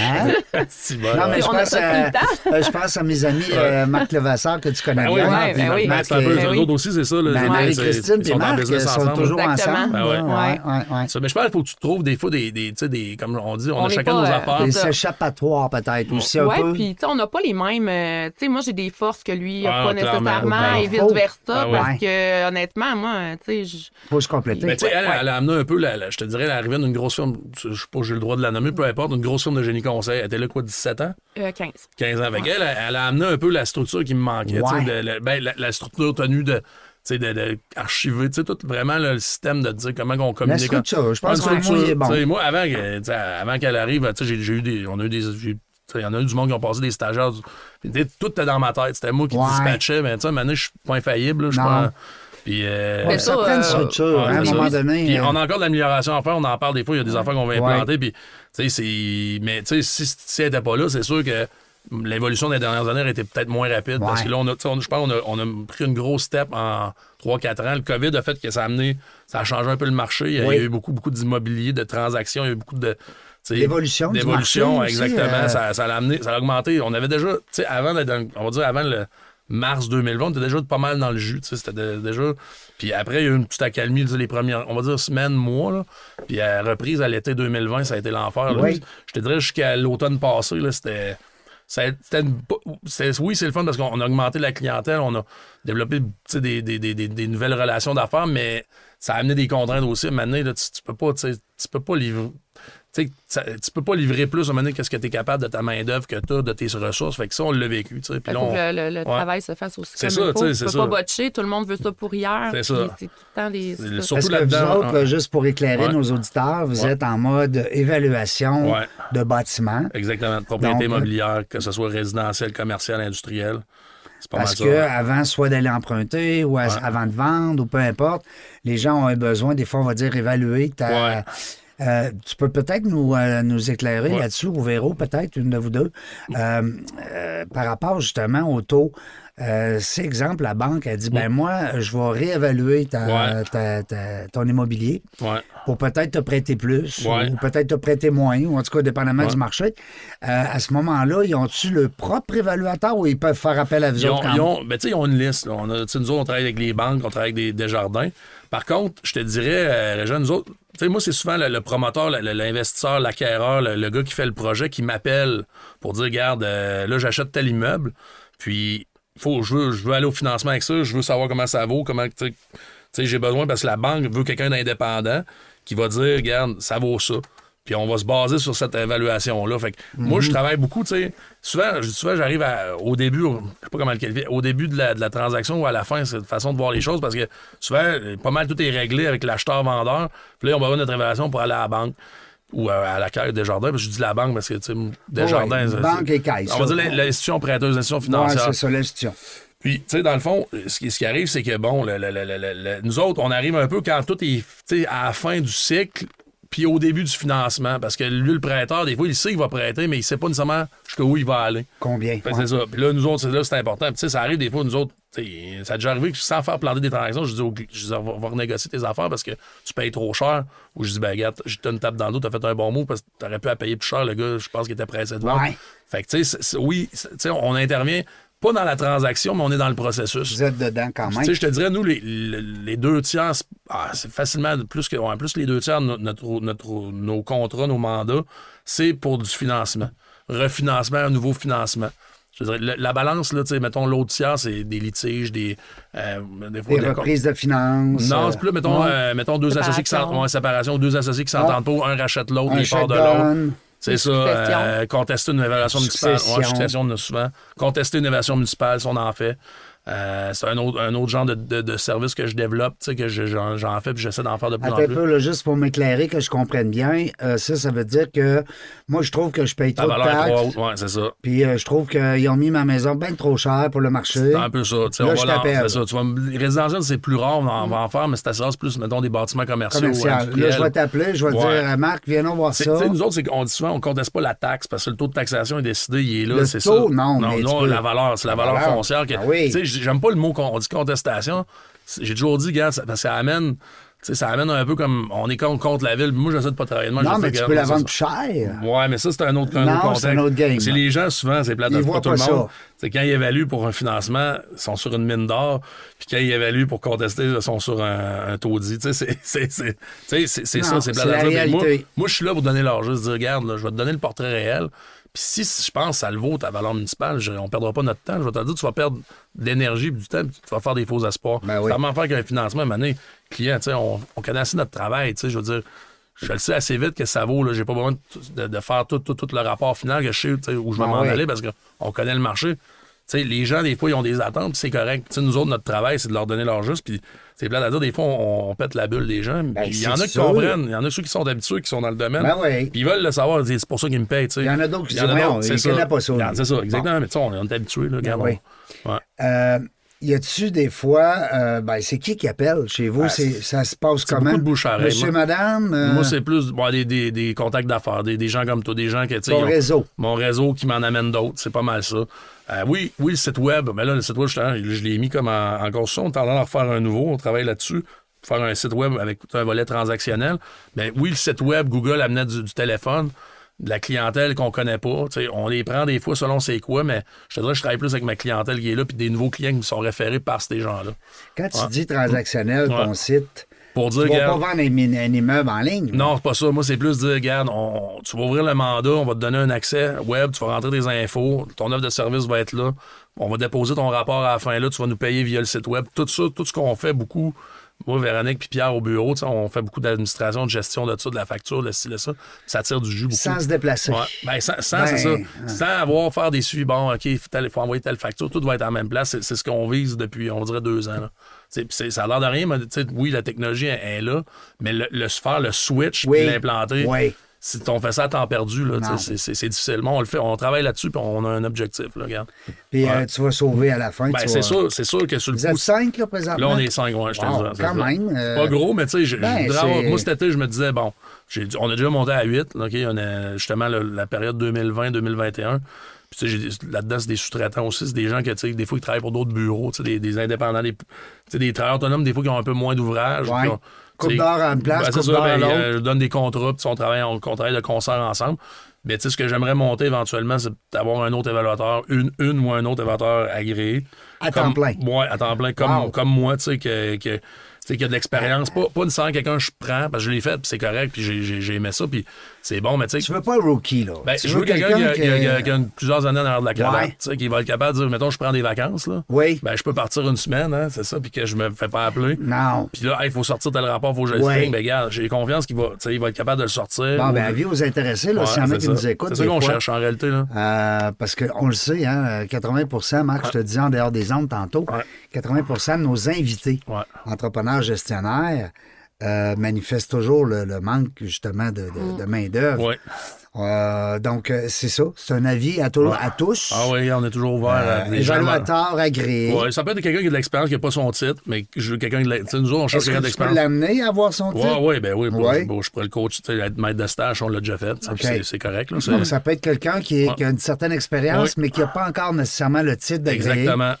Hein? Si bon, Non, mais je On a pense, à, euh, je pense à mes amis euh, Marc Levasseur que tu connais Ben oui, bien. ben oui. Ben, Marc, c'est un peu, euh, aussi, c'est ça. Marie-Christine et sont en business sont ensemble. toujours Exactement. ensemble. Ben ouais. Ouais, ouais, ouais. Ça, mais je pense qu'il faut que tu trouves des fois des, des, tu sais, des comme on dit, on, On a chacun pas, nos euh, affaires. Des échappatoires, peut-être, aussi un ouais, peu. puis on n'a pas les mêmes. euh, tu sais, moi, j'ai des forces que lui n'a Ah, pas nécessairement Ben, et faut. vice-versa. Ah, ouais. Parce que, honnêtement, moi, tu sais, je- faut se compléter. Mais tu sais, elle, elle a amené un peu, la, la- je te dirais, l'arrivée d'une grosse firme, je sais pas, j'ai le droit de la nommer, peu importe, une grosse firme de génie conseil. Elle était là, quoi, 17 ans? euh, 15. 15 ans avec elle, elle a amené un peu la structure qui me manquait. la, ben, la- la structure tenue de. Sais, De, de archiver, tu sais, tout vraiment là, le système de dire comment on La communique. structure, je pense que le est bon. Moi, avant, avant qu'elle arrive, tu sais, j'ai eu des. On a eu des. Il y en a eu du monde qui ont passé des stagiaires. du- tout était dans ma tête. C'était moi qui Ouais. dispatchais. Mais tu sais, maintenant, je suis pas infaillible. là, Je prends- Puis. euh, Ouais, Mais ça ça, prend une euh, structure, Ouais, hein, à un moment donné. Puis euh, on a encore de l'amélioration à faire, on en parle des fois, il y a des affaires qu'on va Ouais. implanter. Puis, tu sais, c'est. Mais, tu sais, si, si elle n'était pas là, c'est sûr que l'évolution des dernières années était peut-être moins rapide. Parce que là, on a, on- je pense qu'on a, on a pris une grosse step en 3-4 ans. Le COVID a fait que ça a amené. Ça a changé un peu le marché. Il y a, Oui. il y a eu beaucoup, beaucoup d'immobilier, de transactions, il y a eu beaucoup de. L'évolution aussi, exactement. euh, Ça, ça l'a amené, ça a augmenté. On avait déjà, tu sais, avant, dans- on va dire avant le mars 2020, on était déjà pas mal dans le jus, c'était déjà... Puis après, il y a eu une petite accalmie, les premières, on va dire, semaines, mois, là. Puis à reprise à l'été 2020, ça a été l'enfer. Oui. Je te dirais, jusqu'à l'automne passé, là, c'était... oui, c'est le fun parce qu'on a augmenté la clientèle, on a développé des, nouvelles relations d'affaires, mais ça a amené des contraintes aussi. Maintenant, tu, tu peux pas, tu peux pas livrer. Tu sais, ça- tu peux pas livrer plus à un moment donné qu'est-ce que tu es capable de ta main-d'œuvre que tu as, de tes ressources. Fait que ça, on l'a vécu. tu sais. Puis là, on- que le, le- le ouais. travail se fasse aussi C'est ça, tu sais, pas botcher, tout le monde veut ça pour hier. C'est ça. C'est tout le temps des... Surtout que vous là-dedans, autres, hein. là, juste pour éclairer Ouais. nos auditeurs, vous Ouais. êtes en mode évaluation Ouais. de bâtiments. Exactement. de Propriété Donc, immobilière, que ce soit résidentiel, commercial, industriel. C'est pas Parce mal que ça. avant soit d'aller emprunter ou à- Ouais. avant de vendre ou peu importe, les gens ont un besoin, des fois, on va dire, évaluer ta. Ouais. Euh, tu peux peut-être nous, euh, nous éclairer Ouais. là-dessus, ou Véro, peut-être, une de vous deux, euh, euh, par rapport justement au taux. C'est exemple, la banque a dit ben moi, je vais réévaluer ta, Ouais. ta- ta- ton immobilier Ouais. pour peut-être te prêter plus ou peut-être te prêter moins, ou en tout cas, dépendamment du marché. À ce moment-là, ils ont-tu le propre évaluateur ou ils peuvent faire appel à vous Ils ont, autres quand ils ont- ben, tu sais, ils ont une liste. là. On a, nous autres, on travaille avec les banques, on travaille avec des, des jardins. Par contre, je te dirais, euh, Régent, nous autres, tu sais, moi, c'est souvent le, promoteur, l'investisseur, l'acquéreur, le, gars qui fait le projet qui m'appelle pour dire, regarde, euh, là, j'achète tel immeuble, puis faut, je, veux, je veux aller au financement avec ça, je veux savoir comment ça vaut, comment, tu sais, j'ai besoin parce que la banque veut quelqu'un d'indépendant qui va dire, regarde, ça vaut ça. Puis on va se baser sur cette évaluation-là. Fait que moi, je travaille beaucoup, tu sais. Souvent, souvent j'arrive au début, je sais pas comment le qualifier, au début de la, de la transaction ou à la fin, c'est une façon de voir les choses parce que souvent, pas mal tout est réglé avec l'acheteur-vendeur. Puis là, on va avoir notre évaluation pour aller à la banque. ou à, à la Caisse des Jardins, je dis la banque parce que, tu sais, Desjardins. Ouais, c'est- banque et caisse, On va dire l'institution prêteuse, l'institution Ouais, financière. c'est ça, l'institution. Puis, tu sais, dans le fond, ce qui, ce qui arrive, c'est que, bon, le- le- le- nous autres, on arrive un peu quand tout est, tu sais, à la fin du cycle, puis au début du financement. Parce que lui, le prêteur, des fois, il sait qu'il va prêter, mais il sait pas nécessairement jusqu'où il va aller. Combien? Ouais. c'est ça. Puis là, nous autres, c'est là, c'est important. Puis, tu sais, ça arrive des fois, nous autres, ça a déjà arrivé que sans faire planter des transactions, je dis, au- je dis va, va renégocier tes affaires parce que tu payes trop cher. Ou je dis, ben, regarde, je te une tape dans le dos, t'as fait un bon mot parce que t'aurais pu à payer plus cher, le gars, je pense qu'il était pressé de vendre. Ouais. Fait que, tu sais, oui, c'est- tu sais, on intervient pas dans la transaction, mais on est dans le processus. Vous êtes dedans quand Tu même. sais, je te dirais, nous, les, les- les deux tiers, c'est ah, c'est facilement plus que. ouais, plus les deux tiers de no- notre, notre- nos contrats, nos mandats, c'est pour du financement. Refinancement, un nouveau financement. Je dirais, la balance, là, tu sais, mettons, l'autre tiers, c'est des litiges, des. euh, des fois, Des des- reprises de finances. Non, euh, c'est plus, mettons, euh, mettons deux associés qui s'entendent. Ouais, séparation, deux associés qui s'entendent pas, un rachète l'autre, un les parts de l'autre. C'est ça. Euh, contester une évaluation municipale. Ouais, succession, on a souvent. Contester une évaluation municipale, si on en fait. Euh, c'est un autre, un autre genre de, de- de service que je développe, tu sais, que je- j'en, fais, puis j'essaie d'en faire de plus Attends en plus. peu, là, juste pour m'éclairer, que je comprenne bien. euh, ça, ça veut dire que moi, je trouve que je paye trop de valeur est trop taxes. ouais, c'est ça. Puis euh, je trouve qu'ils ont mis ma maison bien trop cher pour le marché. C'est un peu ça. Là, on je t'appelle. ça. Tu résidentiels, c'est plus rare, on, en- on va en faire, mais c'est plus, mettons, des bâtiments commerciaux. commercial. Là, je vais t'appeler, je vais Ouais. dire, Marc, viens nous voir ça. nous autres, c'est qu'on dit souvent, on ne conteste pas la taxe parce que le taux de taxation est décidé, il est là, c'est ça. non, non, peux- la valeur, c'est la valeur valeur. foncière. que- J'aime pas le mot qu'on on dit contestation. J'ai toujours dit, gars, ça- parce que ça amène, tu sais, ça amène un peu comme on est contre, contre la ville. Moi, j'essaie de pas travailler de moi. non, je mais dis, tu peux la vendre cher. Ouais, mais ça, c'est un autre, un Non, autre contexte. c'est un autre game. C'est les gens, souvent, c'est plate, Ils pas tout pas le monde. C'est quand ils évaluent pour un financement, ils sont sur une mine d'or, puis quand ils évaluent pour contester, ils sont sur un, un taudis. Tu sais, c'est- ça, c'est plate à dire. Moi, moi, je suis là pour donner leur juste dire, regarde, là, je vais te donner le portrait réel. Puis si je pense que ça le vaut ta valeur municipale, je- on ne perdra pas notre temps. Je vais te dire, tu vas perdre de l'énergie et du temps, puis tu vas faire des faux espoirs. Ben oui. C'est vraiment faire qu'un financement, à un moment donné, client, on, on connaît assez notre travail, je veux dire. Je le sais assez vite que ça vaut. Là. J'ai pas besoin de, de- de faire tout, tout, tout le rapport final que je sais où je vais Ah m'en oui. aller parce qu'on connaît le marché. Les gens, des fois, ils ont des attentes, c'est correct. Nous autres, notre travail, c'est de leur donner leur juste. Puis c'est plate à dire, des fois, on, on pète la bulle des gens. puis il y en Ben, a qui sûr. comprennent. Il y en a ceux qui sont habitués, qui sont dans le domaine. Ben oui. Puis ils veulent le savoir. C'est pour ça qu'ils me payent. Il y en a d'autres qui disent, c'est ils ça. connaissent pas ça. C'est ça, exactement. Mais tu sais, on est habitués. Là, regarde, oui. ouais. Euh, y a-tu des fois, euh, ben, c'est qui qui appelle chez vous? C'est- ça se passe comment? beaucoup de bouche à Monsieur, moi. madame? euh, Moi, c'est plus bon, des, des, des contacts d'affaires, des, des gens comme toi, des gens qui. tu sais, Ton ils ont- réseau. Mon réseau qui m'en amène d'autres, c'est pas mal ça. Euh, oui, oui, le site web, mais là, le site web, justement, je l'ai mis comme en, en construction. On est en train d'en refaire un nouveau, on travaille là-dessus. Faire un site web avec tout un volet transactionnel. Mais oui, le site web, Google amenait du, du téléphone, de la clientèle qu'on connaît pas. On les prend des fois selon c'est quoi, mais je te dirais, je travaille plus avec ma clientèle qui est là, puis des nouveaux clients qui me sont référés par ces gens-là. Quand tu Ouais. dis transactionnel, ton site, Pour tu dire, vas pas vendre un, un immeuble en ligne. Non, c'est pas ça. Moi, c'est plus dire, regarde, on- tu vas ouvrir le mandat, on va te donner un accès web, tu vas rentrer des infos, ton offre de service va être là, on va déposer ton rapport à la fin là, tu vas nous payer via le site web. Tout ça, tout ce qu'on fait beaucoup, moi, Véronique puis Pierre au bureau, tu on fait beaucoup d'administration, de gestion de ça, de la facture, de ci, de ça. Ça tire du jus beaucoup. Sans se déplacer. Ouais. Ben, sans, sans, Ben, c'est ça. hein. Sans avoir à faire des suivis. Bon, OK, il faut, envoyer telle facture. Tout va être en même place. C'est, c'est ce qu'on vise depuis, on dirait, deux ans. là. Ça a l'air de rien, mais oui, la technologie elle est là, mais le, le faire le switch Oui. l'implanter, Oui. si on fait ça à temps perdu, c'est, difficile. On le fait, on travaille là-dessus, puis on a un objectif. Là, regarde. Puis Ouais. euh, tu vas sauver à la fin. Ben, c'est vas- sûr, c'est sûr que sur le Vous êtes coup. cinq, là, présentement? Là, on est cinq, ouais, je te Wow, quand même, euh, Pas gros, mais tu sais, ben, moi, cet été, je me disais, bon, on a déjà monté à 8. là, OK, on a justement le- la période 2020-2021. Là-dedans, c'est des sous-traitants aussi. C'est des gens sais, des fois, ils travaillent pour d'autres bureaux, des, des indépendants, des, des travailleurs autonomes, des fois, qui ont un peu moins d'ouvrage. Ouais. Coupe d'heure à une place, ben, coupe ça, d'heure à ben, l'autre. euh, je donne des contrats, puis on travaille, on, on travaille de concert ensemble. Mais ce que j'aimerais monter éventuellement, c'est d'avoir un autre évaluateur, une, une ou un autre évaluateur agréé. À Comme- temps plein. Ouais, à temps plein, comme, Wow. comme moi, tu sais, que, que, tu sais, qui a de l'expérience. Pas, pas nécessairement quelqu'un que je prends, parce que je l'ai fait, puis c'est correct, puis j'ai- j'ai aimé ça, puis c'est bon, mais tu sais. Tu veux pas un rookie, là. Ben, tu je veux quelqu'un qui, a- qui qui plusieurs années derrière de la cravate, Ouais. tu sais, qui va être capable de dire, mettons, je prends des vacances, là. Oui. Ben, je peux partir une semaine, hein, c'est ça, puis que je me fais pas appeler. Non. Puis là, il faut sortir tel rapport, faut que je le. Ben, regarde, j'ai confiance qu'il va, il va être capable de le sortir. Bon, ben, avis aux intéressés, là, Ouais, s'il y en a qui ça. nous écoutent. C'est ça qu'on cherche en réalité, là. Euh, parce qu'on le sait, hein, 80% Marc, je te disais en dehors des ondes tantôt, Ouais. 80% de nos invités, entrepreneurs gestionnaires, euh, manifeste toujours le, le manque, justement, de, de- de main-d'œuvre. Ouais. Euh, donc, euh, c'est ça. C'est un avis à, tout- à tous. Ah oui, on est toujours ouvert à Euh, des gens. évaluateur agréé. Ouais, ça peut être quelqu'un qui a de l'expérience, qui n'a pas son titre, mais quelqu'un qui a de nous autres, on cherche quelqu'un que tu peux d'expérience. l'amener à avoir son titre? Ouais, ouais, ben oui, bon, Ouais. je- bon, je pourrais le coach, tu sais, être maître de stage, on l'a déjà fait. c'est- correct. Là, Donc, ça peut être quelqu'un qui, est- Ouais. qui a une certaine expérience, mais qui n'a pas encore nécessairement le titre d'agréé. Exactement.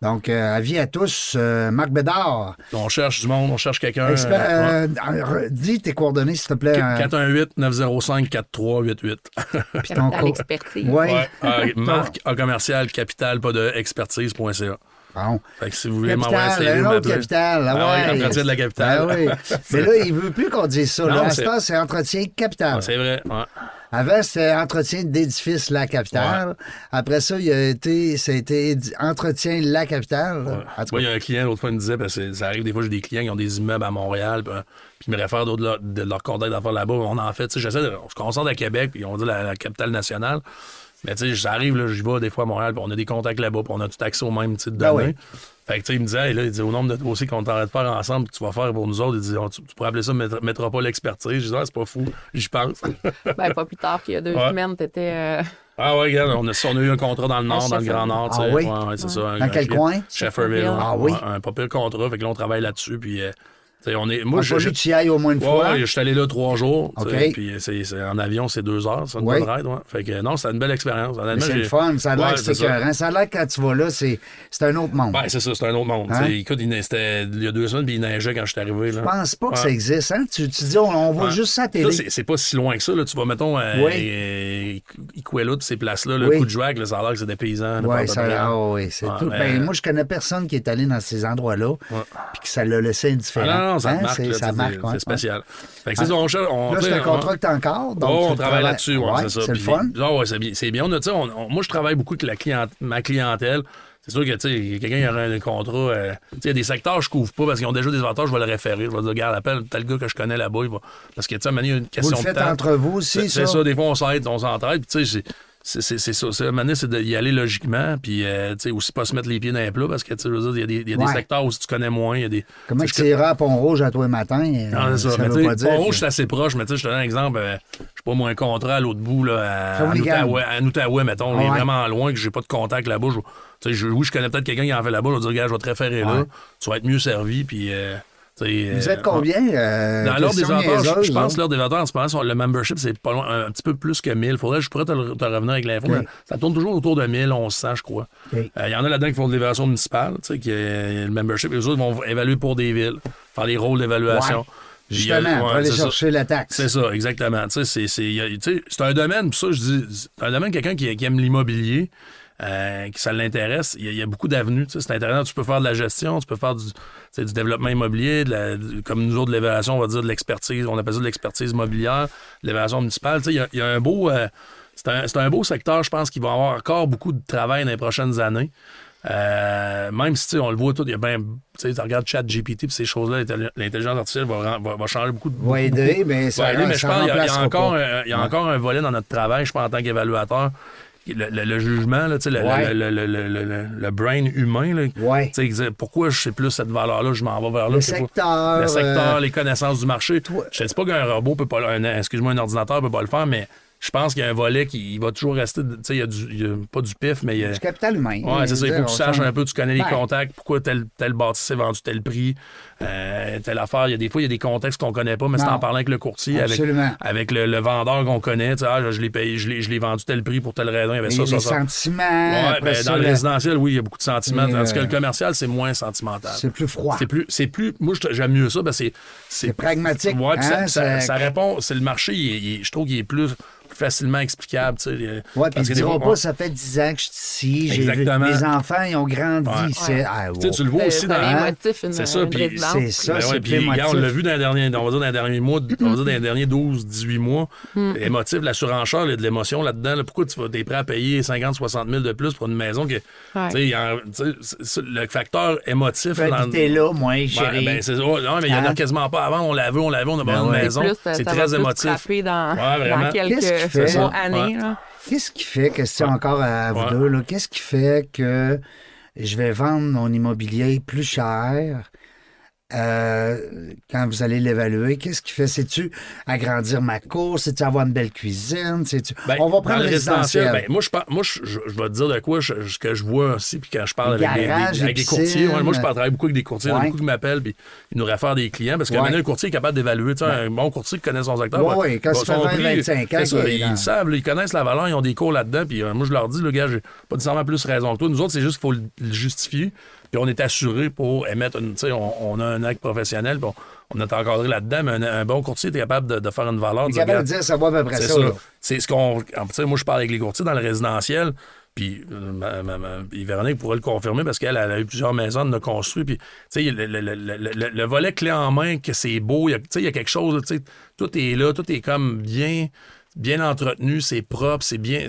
Donc, euh, avis à tous. euh, Marc Bédard, On cherche du monde, on cherche quelqu'un. euh, euh, dis tes coordonnées, s'il te plaît. euh, 418-905-4388. puis ton Capital co- expertise. Ouais. Ouais, euh, Marc en commercial capital, pas de expertise.ca. Bon. Fait que si vous voulez m'envoyer un CV, autre m'appelez. capital. Ah Ah ouais. oui, entretien de la capitale. Ah oui. Mais là, il veut plus qu'on dise ça. À c'est- ce temps, c'est entretien capital. Ah, c'est vrai. ouais. Avant, c'était entretien d'édifice la capitale. Après ça, il a été, ça a été entretien la capitale. En tout Moi, il y a un client, l'autre fois, il me disait, parce que ça arrive des fois, j'ai des clients qui ont des immeubles à Montréal, puis, puis ils me réfèrent d'autres de leur, de leur contact d'affaires là-bas. On en fait, tu sais, j'essaie de. On se concentre à Québec, puis on dit la, la capitale nationale. Mais tu sais, ça arrive, là, j'y vais des fois à Montréal, puis on a des contacts là-bas, puis on a tout accès au même type de Ben données. oui. Fait que, tu sais, il me disait, hey, là, il dit, au nombre de dossiers qu'on t'arrête de faire ensemble, que tu vas faire pour nous autres, il dit, tu, tu pourrais appeler ça métro- métropole expertise. Je dis, ah, c'est pas fou, j'y pense. Ben, pas plus tard qu'il y a deux Ouais. semaines, t'étais. euh, ah ouais, regarde, on a, on a eu un contrat dans le Nord, À dans le Grand. Nord, tu Ah sais. oui? Ouais, ouais, c'est ça. Dans un quel coin? Shefferville. Ah oui? Ouais, Un pas pire contrat, fait que là, on travaille là-dessus, puis, euh, on est. Moi, que tu y ailles au moins une Ouais, fois. ouais, je suis allé là trois jours. tu sais, OK. Puis c'est, c'est- en avion, c'est deux heures. C'est une Ouais. bonne ride. Fait que non, c'est une belle expérience. C'est le j'ai- fun. Ça a l'air que c'est c'est ça. écœurant. Ça a l'air que quand tu vas là, c'est c'est un autre monde. Ouais, c'est ça, c'est un autre monde. Hein? Écoute, il, il y a deux semaines, puis il neigeait quand je suis arrivé. Là. Je pense pas que ça existe. Hein? Tu, tu dis, on, on voit juste ça à télé. c'est, pas si loin que ça. Là. Tu vas, mettons, à Oui. Iquela, toutes ces places-là, le Oui. coup de jouac, ça a l'air que c'est des paysans. Oui, ça, ah, oui, c'est tout. Ben, moi, je connais personne qui est allé dans ces endroits-là puis que ça l'a laissé Ah, indifférent. Non, ça Hein, marque. c'est- là, ça marque, c'est, ouais, c'est spécial. Fait que ça, on. On, Là, tu c'est sais, un on- contrat que t'as encore. Donc Oh, on travaille là-dessus, ouais, Ouais, c'est ça. C'est le fun. Ah ouais, c'est bien. On a, on- moi, je travaille beaucoup avec la cliente, ma clientèle. C'est sûr que, tu sais, quelqu'un qui aurait un contrat. euh, tu sais, il y a des secteurs que je couvre pas parce qu'ils ont déjà des avantages, je vais le référer. Je vais dire, regarde, appelle tel gars que je connais là-bas. Parce que, tu sais, il y a une Vous question le de faites temps. entre vous aussi, C'est ça? c'est ça, des fois, on s'aide, on s'entraide. Puis, tu sais, c'est- c'est c'est- c'est ça. Donné, c'est d'y aller logiquement. Puis, euh, tu sais, aussi pas se mettre les pieds dans les plats parce que, tu il y a des, y a des Ouais. secteurs où tu connais moins, il y a des. Comment tu iras à Pont-Rouge à toi le matin? euh, non, c'est ça. ça. Pont-Rouge, que- c'est assez proche, mais tu sais, je te donne un exemple. euh, je sais pas, moi, un contrat à l'autre bout, là, à, à. Outaouais, à Outaouais, mettons. Ah il est ouais. vraiment loin, que j'ai pas de contact là-bas. Je- tu sais, je- oui, je connais peut-être quelqu'un qui en fait là-bas. Je vais dire, gars, je vais te référer là. Ouais. Tu vas être mieux servi, puis. euh, Vous euh, êtes combien? euh, dans l'ordre des avantages, je- pense que l'ordre des avantages, en ce moment, le membership, c'est pas loin, un, petit peu plus que 1000. Faudrait, je pourrais te, revenir avec l'info, mais ça tourne toujours autour de 1000, 1100, je crois. Euh. Il y en a là-dedans qui font de l'évaluation municipale, tu sais, qui est le membership. Les autres vont évaluer pour des villes, faire les rôles d'évaluation. Ouais. A- Justement, pour aller ça. chercher la taxe. C'est ça, exactement. C'est- un domaine, puis ça, je dis, c'est un domaine, quelqu'un qui, qui aime l'immobilier, euh, qui ça l'intéresse, il y, a- il y a beaucoup d'avenues. C'est intéressant. Tu peux faire de la gestion, tu peux faire du, du développement immobilier, de la- du- comme nous autres, de l'évaluation, on va dire de l'expertise, on appelle ça de l'expertise immobilière, de l'évaluation municipale. Il y, a- il y a un beau. euh, c'est un, un beau secteur, je pense, qui va avoir encore beaucoup de travail dans les prochaines années. Euh, même si on le voit tout, il y a bien. Tu regardes ChatGPT et ces choses-là, l'intelli- l'intelligence artificielle va, va- va changer beaucoup de. Va aider, mais ça, Ouais, mais je pense qu'il y a- il y a, remplacera encore, pas. un, il y a Ouais. encore un volet dans notre travail, je pense, en tant qu'évaluateur. Le, le- le jugement, là, sais, le, Ouais. le, le- le- le- le- le brain humain. là. Ouais. Sais, pourquoi je sais plus cette valeur-là, je m'en vais vers là. Le sais secteur, Le secteur, euh, les connaissances du marché. toi- Je ne dis pas qu'un robot peut pas le- un, excuse-moi, un ordinateur peut pas le faire, mais je pense qu'il y a un volet qui va toujours rester. Tu sais, il y a du, il y a pas du pif, mais il y a. Du capital humain. Ouais, c'est ça. Il faut que tu saches un peu, tu connais les Ben. contacts, pourquoi tel, tel bâtisse s'est vendu tel prix, euh, telle affaire. Il y a des fois, il y a des contextes qu'on connaît pas, mais c'est en parlant avec le courtier, avec, Absolument. avec le, le vendeur qu'on connaît. Tu sais, ah, je l'ai payé, je l'ai, je l'ai vendu tel prix pour telle raison. Il y avait Les, ça, sentiments. Ouais, ben, dans le la- résidentiel, oui, il y a beaucoup de sentiments. Tandis que euh, le commercial, c'est moins sentimental. C'est plus froid. C'est plus, c'est plus. Moi, j'aime mieux ça. Ben c'est, C'est pragmatique, Ouais, hein, ça- ça- ça répond. C'est le marché. il est- il est- je trouve qu'il est plus facilement explicable. Tu sais, euh, Ouais, puis parce ils que diront fois, pas, ça fait 10 ans que je suis ici. Exactement. Mes enfants, ils ont grandi Ouais. Ah, Tu sais, wow. tu le vois aussi dans. un Hein? motif, une, C'est ça, une puis c'est ça. Ben ouais, puis, regarde, on l'a vu dans les derniers, on va dire dans les derniers mois, on va dire dans les derniers 12, 18 mois. Émotif, la surenchère, il y a de l'émotion là-dedans. là. Pourquoi tu vas, es prêt à payer 50, 60 000 de plus pour une maison que, le facteur émotif. Dans- habiter là, moi, chérie. ben, c'est non, mais il y en a Hein? quasiment pas avant. On l'a vu, on l'a vu, on a vendu Ben une ouais. maison. C'est très émotif. dans, Ouais, vraiment. dans quelques Qu'est-ce qui fait? Ouais. là. Qu'est-ce qui fait, question encore à vous Ouais. deux, là, qu'est-ce qui fait que je vais vendre mon immobilier plus cher? Euh, quand vous allez l'évaluer, qu'est-ce qu'il fait? C'est-tu agrandir ma cour? C'est-tu avoir une belle cuisine? C'est-tu... Ben, On va prendre le résidentiel. ben, moi, je, par- moi je, je- je vais te dire de quoi je- ce que je vois aussi, puis quand je parle avec, des- garages, des, les avec des courtiers. ouais, moi, je parle travaille beaucoup avec des courtiers. Il y en a beaucoup qui m'appellent, puis ils nous réfèrent des clients, parce que Ouais. maintenant, le courtier est capable d'évaluer. Tu sais, Un bon courtier qui connaît son secteur. Ouais, ouais, quand ça fait son 20, prix, 25 ans ça, ils dans- savent, ils connaissent la valeur, ils ont des cours là-dedans, puis euh, moi, je leur dis, le gars, j'ai pas nécessairement plus raison que toi. Nous autres, c'est juste qu'il faut le, le justifier, puis on est assuré pour émettre une. Tu sais, on, on a un acte professionnel, on, on est encadré là-dedans, mais un, un bon courtier est capable de, de faire une valeur. Il est capable de dire, ça va à peu près c'est ça. C'est ce qu'on. tu sais, moi, je parle avec les courtiers dans le résidentiel. Puis, euh, ma, ma- ma- puis Véronique pourrait le confirmer parce qu'elle elle a eu plusieurs maisons de construit. Puis, tu sais, le, le- le- le- le- le volet clé en main, que c'est beau, il y a- tu sais, il y a quelque chose, tu sais, tout est là, tout est comme bien, bien entretenu, c'est propre, c'est bien.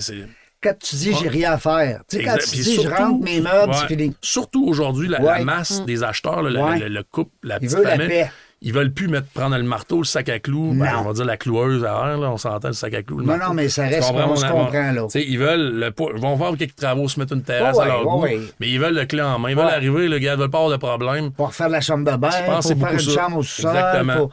Quand tu dis, j'ai rien à faire. Tu sais, quand Exact. tu dis, je surtout- rentre mes meubles, ouais, c'est fini. Surtout aujourd'hui, la, Ouais. la masse des acheteurs, là, le, Ouais. le- le couple, la Ils petite veulent la famille, paix. Ils veulent plus mettre, prendre le marteau, le sac à clous, ben, on va dire la cloueuse à là, on s'entend le sac à clous. le Non, marteau. non, mais ça reste qu'on mon se comprend, là. Ils veulent, le, ils vont faire quelques travaux, se mettre une terrasse Ouais, à leur goût, ouais. mais ils veulent le clé en main. Ils veulent Ouais. arriver, le gars, ils veulent pas avoir de problème. Pour refaire la chambre de bain, pour faire une ça. chambre au sous-sol, Exactement. pour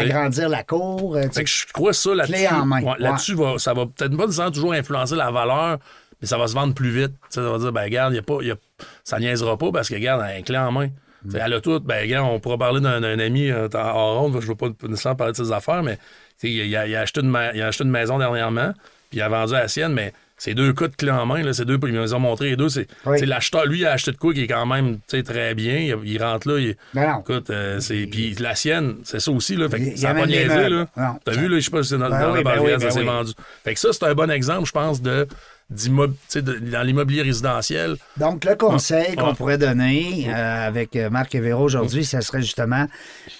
agrandir la cour. euh. Fait que je crois ça là-dessus. Clé en main. ouais, Là-dessus, va- ça va peut-être pas toujours influencer la valeur, mais ça va se vendre plus vite. Ça va dire, ben, regarde, y a pas, y a- ça niaisera pas parce que, regarde, un clé en main. Tu sais, Elle a tout. Ben, regarde, on pourra parler d'un ami euh, en en ronde. Je ne veux pas nécessairement parler de ses affaires, mais il a, il a acheté une, ma- il a acheté une maison dernièrement, puis il a vendu la sienne, mais c'est deux cas de clé en main. Là, c'est deux, ils nous ont montré les deux. C'est Oui. l'acheteur, lui, il a acheté de quoi qui est quand même très bien. Il, il rentre là. Il, Non, non. Écoute, euh, c'est. Puis la sienne, c'est ça aussi, là. Fait que ça a pas niaisé, là. T'as vu, là, je sais pas si c'est dans, Ben dans oui, la ben barrière, ça ben s'est vendu. Fait que ça, c'est un bon exemple, je pense, de, de- dans l'immobilier résidentiel. Donc, le conseil Ah. qu'on Ah. pourrait donner euh, avec euh, Marc et Véro aujourd'hui, ça serait justement,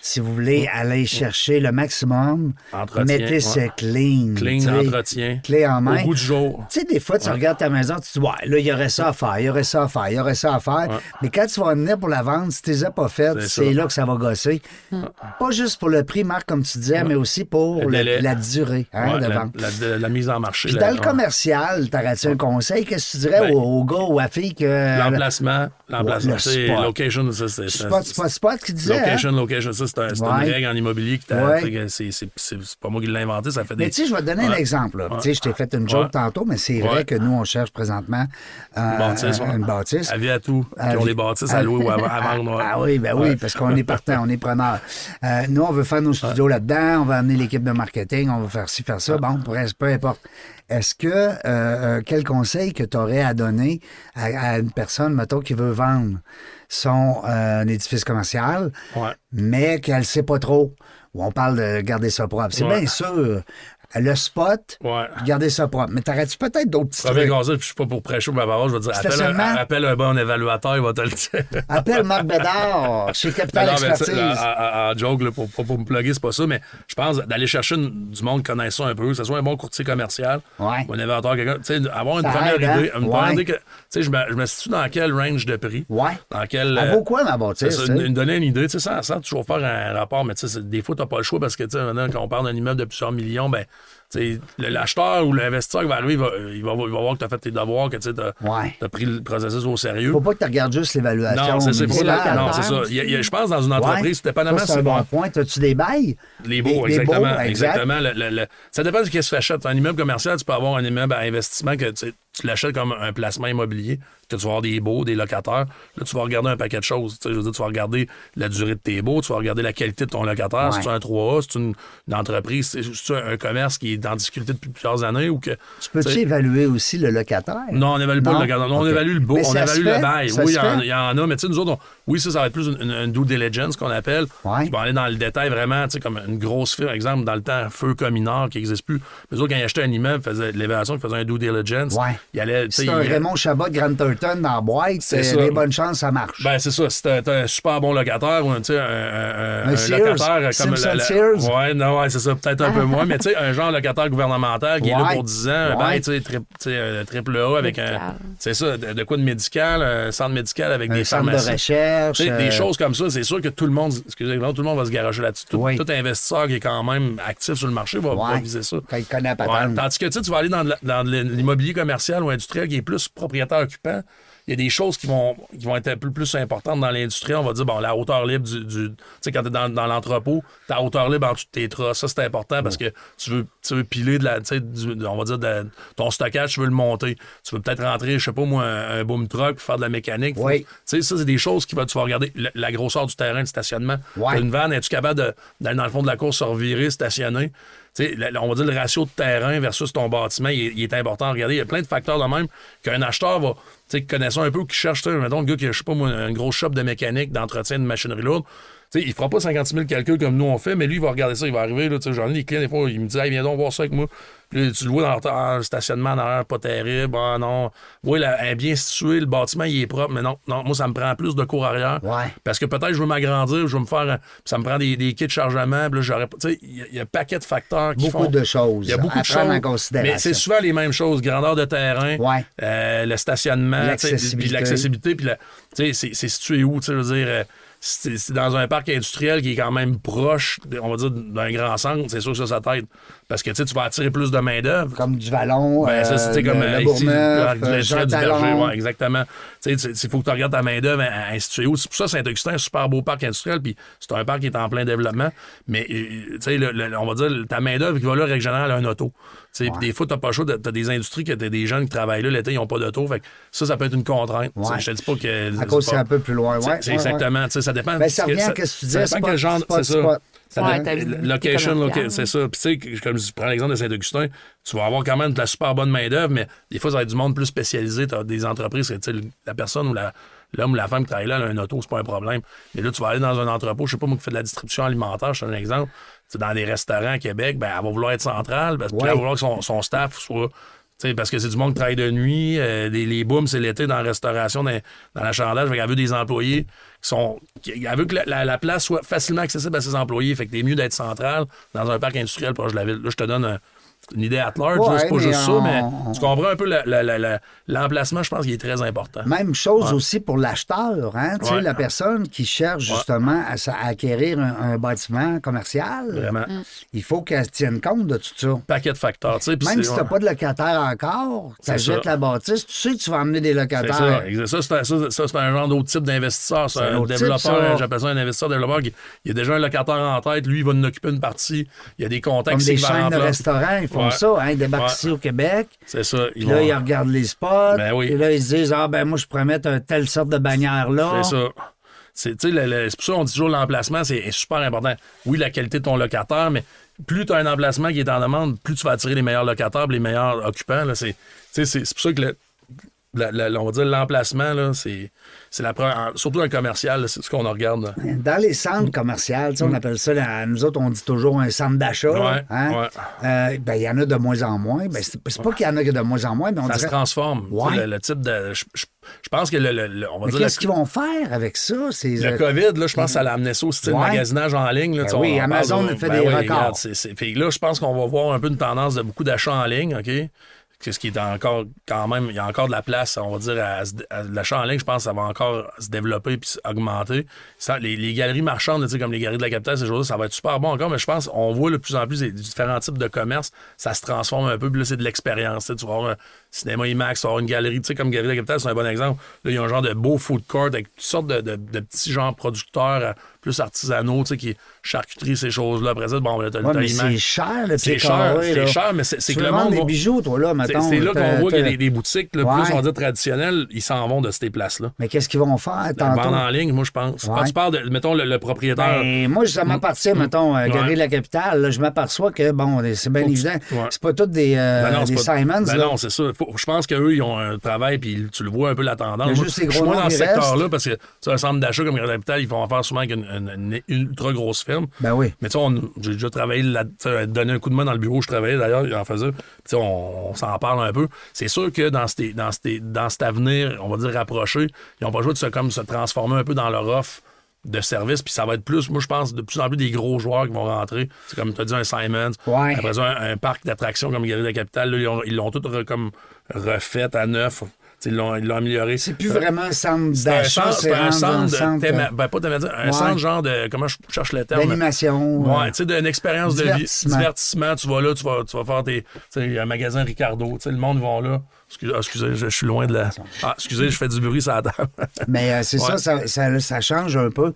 si vous voulez aller chercher le maximum, Entretien, mettez ouais. ce clean. Tu entretien. Clé en main. Au goût du jour. Tu sais, des fois, tu regardes ta maison, tu te dis, ouais, là, il y aurait ça à faire, il y aurait ça à faire, il y aurait ça à faire. Mais quand tu vas venir pour la vendre, si tu les as pas faites, C'est là que ça va gosser. Pas juste pour le prix, Marc, comme tu disais, mais aussi pour Le la durée hein, Ouais, de la, vente. la- la- la mise en marché. Puis la- dans le ouais. commercial, t'aurais-tu un conseil? Qu'est-ce que tu dirais Ben, au, au gars ou à la fille que. L'emplacement, l'emplacement, le c'est location, ça, c'est. Spot, spot, spot qui disait. hein? Location, location, ça, c'est un- Ouais. une règle en immobilier qui. Ouais. c'est- c'est c'est- c'est pas moi qui l'ai inventé, ça fait des. Mais tu sais, je vais te donner un Ouais. exemple. Ouais. Tu sais, je t'ai fait une joke Ouais. tantôt, mais c'est vrai Ouais. que nous, on cherche présentement euh, Bâtisse, ouais. une bâtisse. Avis à tout. Qui ont Avis- des bâtisses à louer ou à, à vendre. ouais. Ah oui, ben oui, Ouais. parce qu'on est partant, on est preneur. Euh, nous, on veut faire nos studios là-dedans, on va amener l'équipe de marketing, on va faire ci, faire ça. Bon, peu importe. Est-ce que, euh, euh, quel conseil que tu aurais à donner à, à une personne, mettons, qui veut vendre son euh, un édifice commercial, Ouais. mais qu'elle ne sait pas trop, on parle de garder ça propre? C'est Ouais. bien sûr. Le spot, Ouais. garder ça propre. Mais t'aurais-tu peut-être d'autres petits Premier trucs? conseil, je suis pas pour prêcher ma parole, je vais dire appelle un, appelle un bon évaluateur, il va te le dire. Appelle Marc Bédard chez Capital Non, Expertise. en- joke, là, pour, pour, pour me plugger, c'est pas ça, mais je pense d'aller chercher une- du monde ça un peu, que ce soit un bon courtier commercial, Ouais. ou un évaluateur, quelqu'un, tu sais, avoir une Ça première aide, hein? idée, une Ouais. première idée que, sais, je me, je me situe dans quel range de prix, Ouais. dans quel... Elle euh, vaut quoi, ma c'est bâtisse? ça, une, donner une idée, tu sais, sans, sans toujours faire un rapport, mais tu sais, c'est- des fois, tu n'as pas le choix parce que, tu sais, maintenant, quand on parle d'un immeuble de plusieurs millions, ben, tu sais, le- l'acheteur ou l'investisseur qui va arriver, il va, il va, il va voir que tu as fait tes devoirs, que tu as, Ouais. pris le processus au sérieux. Faut pas que tu regardes juste l'évaluation. Non, c'est ça. municipale. pas- Non, c'est ça. Je pense dans une entreprise, Ouais. dépendamment Ça, c'est un bon point. As-tu des bails? Les beaux, des exactement. exactement. Le- le- le- ça dépend de ce qui se fait. Un immeuble commercial, tu peux avoir un immeuble à investissement que tu, sais, tu l'achètes comme un placement immobilier, que tu vas avoir des baux, des locataires. Là, tu vas regarder un paquet de choses. Je veux dire, tu vas regarder la durée de tes baux, tu vas regarder la qualité de ton locataire. Ouais. Si tu un 3A, si tu une, une entreprise, si tu un commerce qui est en difficulté depuis plusieurs années ou que. Tu peux-tu évaluer aussi le locataire? non, on n'évalue pas le locataire. Non, on évalue le beau, on évalue le bail. Oui, il y, y en a, mais tu sais, nous autres, on- oui, ça, ça va être plus une, une- une due diligence qu'on appelle. Ouais. Qui va aller dans le détail vraiment, tu sais, comme une grosse firme, exemple, dans le temps, Feu Communard, qui n'existe plus. Mais eux autres, quand ils achetaient un immeuble, ils faisaient l'évaluation, ils faisaient un due diligence. Ouais. Il allait, tu sais, C'est un il- Raymond Chabot de Grand Turton dans la boîte. C'est euh, ça. Les bonnes chances, ça marche. Ben, c'est ça. Si t'as t'as un super bon locataire ou un, tu sais, un, un- Un un locataire comme Simpson la- la- Sears. Ouais, non, ouais, c'est ça. Peut-être un peu moins, mais tu sais, un genre locataire gouvernemental qui est là pour 10 ans, un Ouais. bail, tu sais, tri- un triple A avec un. C'est ça, de, de quoi de médical, un centre médical avec un des centre de pharmacies. Recherche. Sais, euh, Des choses comme ça, c'est sûr que tout le monde, excusez-moi, tout le monde va se garocher là-dessus. Tout, Oui. tout investisseur qui est quand même actif sur le marché va, viser ça. Quand il connaît la Ouais, patente. Tandis que tu vas aller dans, l'immobilier commercial ou industriel qui est plus propriétaire occupant, il y a des choses qui vont, qui vont être un peu plus importantes dans l'industrie. On va dire, bon, la hauteur libre du. du- tu sais, quand tu es dans, dans l'entrepôt, ta hauteur libre en dessous de tes trosses, ça, c'est important parce que tu veux, tu veux piler de la. Tu sais, du- on va dire, de- ton stockage, tu veux le monter. Tu veux peut-être rentrer, je sais pas moi, un, un boom truck, faire de la mécanique. Oui. Tu sais, ça, c'est des choses qui va, tu vas regarder. La, la grosseur du terrain de stationnement. Ouais. Une vanne, es-tu capable d'aller dans le fond de la course, se revirer, stationner? On va dire le ratio de terrain versus ton bâtiment, il est, important à regarder. Il y a plein de facteurs de même qu'un acheteur va, connaissant un peu, qui cherche, mettons, le gars qui a, je sais pas moi, une grosse shop de mécanique, d'entretien de machinerie lourde, il fera pas 56 000 calculs comme nous on fait, mais lui, il va regarder ça, il va arriver, j'en ai des clients, des fois, il me dit, hey, viens donc voir ça avec moi. Puis tu le vois dans le, ah, le stationnement en arrière, pas terrible, ah non. Oui, là, elle est bien située, le bâtiment, il est propre, mais non, non, moi, ça me prend plus de cours arrière. Ouais. Parce que peut-être je veux m'agrandir, je veux me faire. Ça me prend des, des kits de chargement. puis là, j'aurais pas- Tu sais, il y, a- il y a un paquet de facteurs qui Beaucoup font. de choses Il y a beaucoup à de choses. en considération. Mais c'est souvent les mêmes choses. Grandeur de terrain, Ouais. euh, le stationnement, puis l'accessibilité, puis la- tu sais, c'est situé où, tu sais, je veux dire. euh, c'est dans un parc industriel qui est quand même proche, on va dire, d'un grand centre, c'est sûr que ça, ça t'aide. Parce que tu vas attirer plus de main-d'œuvre. Comme du Vallon, Ben, ça, euh, c'était comme le, euh, le euh, Jean du Berger, ouais, exactement. Tu sais, il faut que tu regardes ta main-d'œuvre instituer où. C'est pour ça, Saint-Augustin, un super beau parc industriel, puis c'est un parc qui est en plein développement. Mais, euh, le- le- on va dire, ta main-d'œuvre qui va là, règle générale, a un auto. Tu sais, puis des fois, t'as pas de- t'as des industries, que t'as des jeunes qui travaillent là, l'été, ils n'ont pas d'auto. Fait que ça, ça peut être une contrainte. Ouais. Je te dis pas que. À cause c'est c'est un peu plus loin. c'est- Ouais, c'est ouais, exactement. tu sais, Ça dépend. Ben, ça revient à ce que tu Ça disais, dépend quel genre. C'est ça. Ça location, c'est ça. Puis tu sais, que- comme je prends l'exemple de Saint-Augustin, tu vas avoir quand même de la super bonne main-d'œuvre, mais des fois, ça va être du monde plus spécialisé. Tu as des entreprises, la personne ou la. L'homme ou la femme qui travaille là, elle a un auto, c'est pas un problème. Mais là, tu vas aller dans un entrepôt, je sais pas moi qui fait de la distribution alimentaire, je te donne un exemple. Dans des restaurants à Québec, ben, elle va vouloir être centrale, parce Ouais. elle va vouloir que son, son staff soit. parce que c'est du monde qui travaille de nuit, euh, des- les booms, c'est l'été dans la restauration, dans, dans l'achandage. Fait qu'elle veut des employés sont. Elle veut que la, la- la place soit facilement accessible à ses employés. Fait que t'es mieux d'être central dans un parc industriel proche de la ville. Là, je te donne un- une idée at large. Ouais, c'est pas juste ça, mais tu comprends un peu la- la- la- la- l'emplacement, je pense qu'il est très important. Même chose aussi pour l'acheteur, hein? Tu sais, Ouais. la personne qui cherche justement à, acquérir un, un bâtiment commercial. Vraiment. Il faut qu'elle tienne compte de tout ça. Paquet de facteurs. tu sais, puis Même si tu n'as pas de locataire encore, tu achètes la bâtisse, tu sais que tu vas emmener des locataires. ça. Ça, c'est un, genre d'autre type d'investisseur. C'est un développeur, j'appelle ça un investisseur développeur. Qui, il y a déjà un locataire en tête, lui, il va en occuper une partie. Il y a des contacts Comme des chaînes de restaurants, font Ouais. ça, hein? Ils débarquent Ouais. ici au Québec. C'est ça. Ils là, vont- ils regardent les spots. Ben oui. Et là, ils se disent Ah, ben moi, je pourrais mettre un telle sorte de bannière-là. C'est ça. C'est pour ça qu'on dit toujours l'emplacement, c'est est super important. Oui, la qualité de ton locataire, mais plus tu as un emplacement qui est en demande, plus tu vas attirer les meilleurs locataires, les meilleurs occupants. là. C'est pour ça que le- la- la- on va dire l'emplacement, là, c'est c'est la première. Surtout un commercial, c'est ce qu'on regarde. Dans les centres commerciaux, on appelle ça, là, nous autres, on dit toujours un centre d'achat. Mm. Ouais, hein? ouais. Euh, ben, il y en a de moins en moins. Ben, c'est c'est pas qu'il y en a que de moins en moins, mais on Ça se transforme. Ouais. Le, le type de. Je, je- je pense que le, le- le- on va Mais dire qu'est-ce qu'ils vont faire avec ça? Ces, le euh, COVID, là, je pense que ça l'a amené ça aussi, tu sais, le Ouais. magasinage en ligne. Là, Ben oui, Amazon a fait ben des oui, records. regarde, c'est- c'est- Puis là, je pense qu'on va voir un peu une tendance de beaucoup d'achats en ligne, OK? Ce qui est encore, quand même, il y a encore de la place, on va dire, à, à- l'achat en ligne, je pense que ça va encore se développer puis augmenter. Les, galeries marchandes, comme les galeries de la capitale, ces choses-là, ça va être super bon encore, mais je pense on voit de plus en plus différents types de commerce, ça se transforme un peu, puis là, c'est de l'expérience. Tu vas avoir cinéma IMAX, avoir une galerie, tu sais, comme Galerie de la capitale, c'est un bon exemple. Là, il y a un genre de beau food court avec toutes sortes de, de- de petits genres producteurs euh, plus artisanaux, tu sais, qui charcuterie, ces choses-là. Après ça, bon, là, t'as Ouais, c'est cher, le C'est cher, c'est cher, mais c'est que le monde des va- bijoux, toi, là, mettons. c'est là qu'on voit qu'il y a des, des boutiques, là, Ouais. plus on dire traditionnelles, ils s'en vont de ces places-là. Mais qu'est-ce qu'ils vont faire tantôt? Vendre en ligne, moi, je pense. Ouais. Quand tu parles de, mettons, le, le propriétaire. Ben, moi, ça m'appartient, mettons, à Galerie Mm. Ouais. de la Capitale. là, je m'aperçois que, bon, c'est bien évident. C'est pas tous des, euh, Ben non, des c'est pas- Simons. Ben là. non, c'est ça. Faut- je pense qu'eux, ils ont un travail, puis tu le vois un peu la tendance. Moi, je suis moins dans ce secteur-là parce que tu sais, un centre d'achat comme Grand Capital, ils vont en faire souvent avec une, une- une ultra grosse firme. Ben oui. Mais tu sais, on- j'ai déjà travaillé là, donné un coup de main dans le bureau où je travaillais d'ailleurs, il en faisait. Puis, tu sais, on, on s'en parle un peu. C'est sûr que dans, cet- dans, dans cet avenir, on va dire rapproché, ils n'ont pas joué de se, comme, se transformer un peu dans leur offre de service, puis ça va être plus, moi je pense, de plus en plus des gros joueurs qui vont rentrer. C'est comme tu as dit, un Simons. Ouais. Après ça, un, un parc d'attractions comme Galerie de la Capitale, là, ils ont- ils l'ont tout re- comme refait à neuf. Ils l'ont ils l'ont amélioré. C'est plus vraiment un centre C'est un d'achat, centre, c'est un centre de centre théma- ben, pas thématique, un Ouais. centre genre de, comment je cherche le terme? d'animation. Ouais, euh, tu sais, d'une expérience de vie. divertissement. Tu vas là, tu vas, tu vas faire tes. Tu sais, un magasin Ricardo, tu sais, le monde va là Excusez, ah, excusez, je, suis loin de la. Ah, excusez, je fais du bruit sur la table. Mais euh, c'est Ouais. ça, ça, ça, ça change un peu.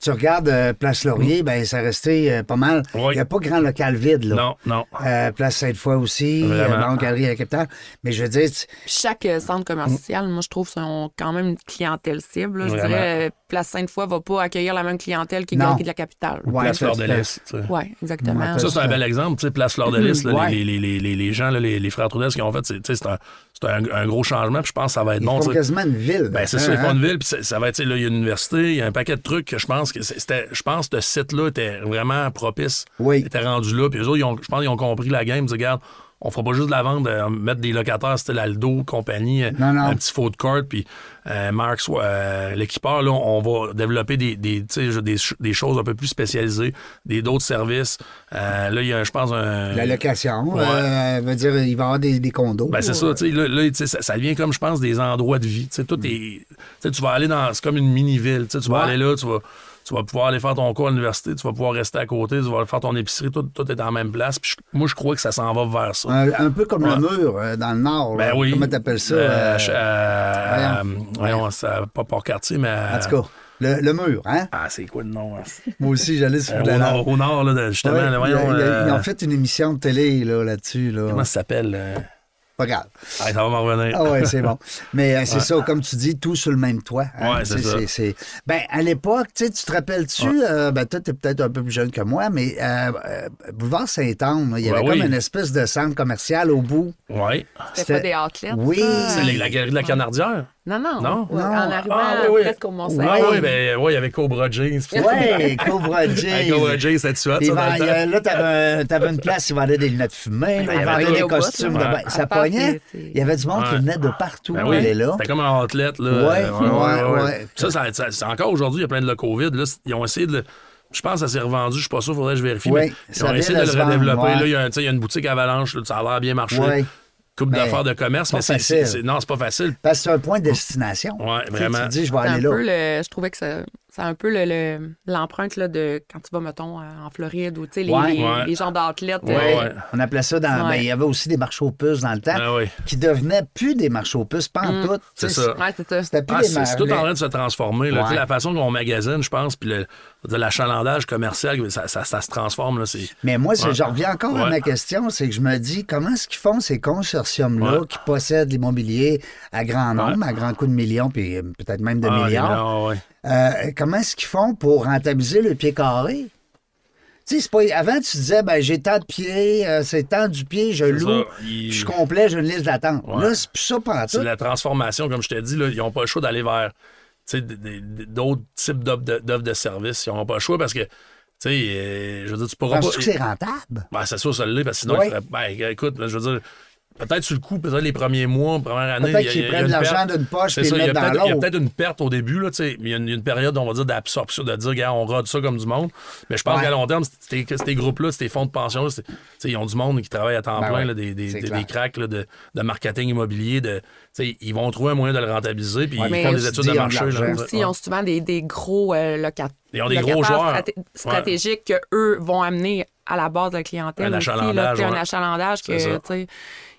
Tu regardes euh, Place Laurier, ben ça restait euh, pas mal. Il Oui. n'y a pas grand local vide, là. non, non. Euh, Place Sainte-Foy aussi, euh. Banque Galerie à la capitale. Mais je veux dire, tu- chaque euh, centre commercial, moi, je trouve, sont quand même une clientèle cible. là. Je dirais, euh, Place Sainte-Foy va pas accueillir la même clientèle Non. Galerie de la capitale. Ouais, Place ça, Fleur de c'est- Lys. tu sais. Oui, exactement. Ouais, Ça, c'est un bel exemple. Tu sais, Place Fleur de Lys, là, Ouais. les, les, les, les, les gens, là, les, les frères Trudel, ce qu'ils ont fait, c'est, tu sais, c'est un, c'est un, un gros changement. Puis je pense que ça va être ils bon. sais. quasiment une ville. Ben, c'est hein, ça, ils font hein? une ville, puis ça, va être, là, il y a une université, il y a un paquet de trucs que je pense que c'est- c'était, je pense que ce site-là était vraiment propice. Oui. était rendu là, puis eux autres, ils ont- je pense qu'ils ont compris la game, ils disent, regarde, on fera pas juste de la vente, euh, mettre des locataires, c'était l'Aldo, compagnie, euh, Non, non. un petit food court, puis euh, Marx, euh, l'équipeur, là, on va développer des, des, des, des choses un peu plus spécialisées, des d'autres services. Euh, là, il y a, je pense, un... La location, Ouais. euh, veut dire, il va y avoir des, des condos. Ben, c'est ça, tu sais, là, là, ça, ça devient comme, je pense, des endroits de vie. Tu sais, tout est. Tu vas aller dans. C'est comme une mini-ville. Tu vas Ouais. aller là, tu vas, tu vas pouvoir aller faire ton cours à l'université, tu vas pouvoir rester à côté, tu vas faire ton épicerie, tout, tout est en même place. Puis je- moi, je crois que ça s'en va vers ça. Un, un peu comme Ouais. le mur euh, dans le nord. Ben là. oui. Comment t'appelles ça? Euh, euh, voyons. voyons, ça- pas Port-Cartier, mais. en tout cas, le, le mur, hein? Ah, c'est quoi le nom? hein? Moi aussi, j'allais sur Euh, le au, nord. au nord, là, justement, Ouais, là, voyons. il a- il fait une émission de télé là, là-dessus. Là. Comment ça s'appelle? euh? Pas grave. Ah, ça va m'en revenir. Ah ouais, c'est bon. Mais euh, c'est ça, comme tu dis, tout sur le même toit. hein. Ouais, c'est ça. c'est- Ben, à l'époque, tu sais, tu te rappelles-tu, euh, ben, toi, t'es peut-être un peu plus jeune que moi, mais euh, euh, Boulevard Saint-Anne, il y Ouais, avait oui. comme une espèce de centre commercial au bout. Ouais. C'était pas des outlets. Oui. C'est la, la galerie de la Canardière. Non, non. Non? Ouais, Non. En arrivant Ah, oui, oui. presque au mont Ouais. Ah oui, ben, ouais, il y avait Cobra Jeans. Ouais, Cobra Hey, J. Cobra Jeans, c'était tu Puis il vend- il y a- là, t'avais, t'avais une place, il vendait des lunettes fumées, là, il il y avait vendait tout. des costumes. là. de Ouais. bain. Ça pognait. Il y avait du monde qui venait de partout Ben aller là. C'était comme un outlet. Là. Ouais, ouais, ouais. Ça, ça, ça- c'est encore aujourd'hui, il y a plein de le COVID. Là, ils ont essayé de le. Je pense que ça s'est revendu, je suis pas sûr, faudrait que je vérifie. Oui, mais ils ça ont vient essayé de le redévelopper. ouais. Là, il y, a il y une boutique Avalanche, là, ça a l'air bien marché. Ouais. Coupe Mais d'affaires de commerce, mais c'est- Non, c'est pas facile. Parce que c'est un point de destination. Ouais, vraiment. Tu te dis, je vais C'est un aller là. peu le, je trouvais que ça- c'est un peu le- le- l'empreinte là, de quand tu vas, mettons, euh, en Floride ou tu sais, les, Ouais. les, Ouais. les genres d'athlètes. Ouais, euh. On appelait ça dans. Ouais. ben, il y avait aussi des marchés aux puces dans le temps Ah oui. qui devenaient plus des marchés aux puces, pas en tout. c'est ça. Ouais, c'est ça. C'était plus Ah, des c'est tout en train de se transformer. Là. Ouais. Tu sais, La façon qu'on magasine, je pense, puis le- de l'achalandage commercial, ça, ça- ça se transforme. Là, c'est... Mais moi, je reviens encore à ma question, c'est que je me dis, comment est-ce qu'ils font ces consortiums-là Ouais. qui possèdent l'immobilier à grand nombre, à grand coup de millions, puis euh, peut-être même de Ah, milliards? Euh, comment est-ce qu'ils font pour rentabiliser le pied carré? Pas... avant, tu disais, ben, j'ai tant de pieds, euh, c'est tant du pied, je loue. Il- je suis complet, j'ai une liste d'attente. Ouais. Là, c'est plus ça pendant C'est la transformation, comme je t'ai dit, là, ils n'ont pas le choix d'aller vers d'autres types d'offres de, services. Ils n'ont pas le choix parce que, tu sais, euh, je veux dire, tu pourras pas. Penses-tu que c'est rentable? Ben, c'est sûr, ça l'est, parce que sinon, Ouais. il ferait- ben, écoute, je veux dire, peut-être sur le coup, peut-être les premiers mois, première année. Peut-être il y a- qu'ils prennent l'argent d'une poche le il y a mettent dans peut-être il y a l'autre. peut-être une perte au début, là, tu sais, mais il y a une, une période, on va dire, d'absorption, de dire, gars, on rode ça comme du monde. Mais je pense Ouais. qu'à long terme, ces, groupes-là, ces fonds de pension, c'est- tu sais, ils ont du monde qui travaille à temps Ben plein, ouais, là, des, des, des, cracks là, de, de marketing immobilier. De, tu sais, ils vont trouver un moyen de le rentabiliser, puis Ouais, ils font des études de ils ont de marché. là. l'argent. Aussi, ils ont souvent des, des gros euh, locat- Ils ont des gros locataires joueurs. straté- stratégiques qu'eux vont amener à la base de la clientèle. Un achalandage, puis Un achalandage que,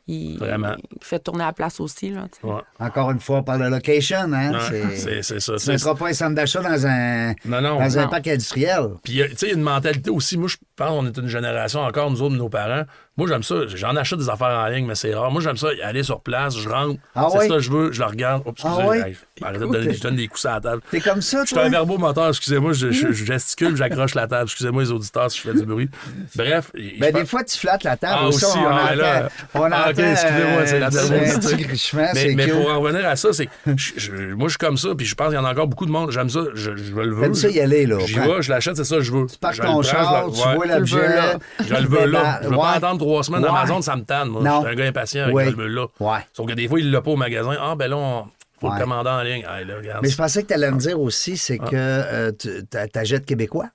Il, Vraiment. il fait tourner la place aussi. Là. Ouais. Encore une fois, par la location, hein? Ouais, c'est... ça. Tu C'est- mettras pas un centre d'achat dans un, Non, non. dans un parc industriel. Puis, euh, tu sais, il y a une mentalité aussi. Moi, je pense qu'on est une génération encore, nous autres, nos parents. Moi, j'aime ça. J'en achète des affaires en ligne, mais c'est rare. Moi, j'aime ça. Aller sur place, je rentre. Ah c'est ça que je veux, je le regarde. Ah excusez, hey, arrêtez de donner, je donne des coups à la table. T'es comme ça, Je suis toi? un verbomoteur, excusez-moi, je, je- je gesticule, j'accroche la table. Excusez-moi les auditeurs si je fais du bruit. Bref. Ben, des fois, tu flattes la table Ah, aussi. on ah, entend, là. on Ah, ok, entend, excusez-moi, c'est la euh, dernière mais, mais pour en revenir à ça, c'est que moi, je suis comme ça, puis je pense qu'il y en a encore beaucoup de monde. J'aime ça, je, je le veux. T'aimes ça y aller, là. J'y vais, je l'achète, c'est ça, je veux. Tu Je ton char, tu vois l'objet. veux. Je le veux là. Je veux pas attendre trois semaines Ouais. d'Amazon, ça me tanne, moi. Non. Je suis un gars impatient avec Oui. le là. Ouais. Sauf que des fois, il l'a pas au magasin. Ah, ben là, on... faut Ouais. le commander en ligne. Ah, là, regarde. Mais je pensais que tu allais me dire aussi, c'est que euh, tu t'achètes québécois?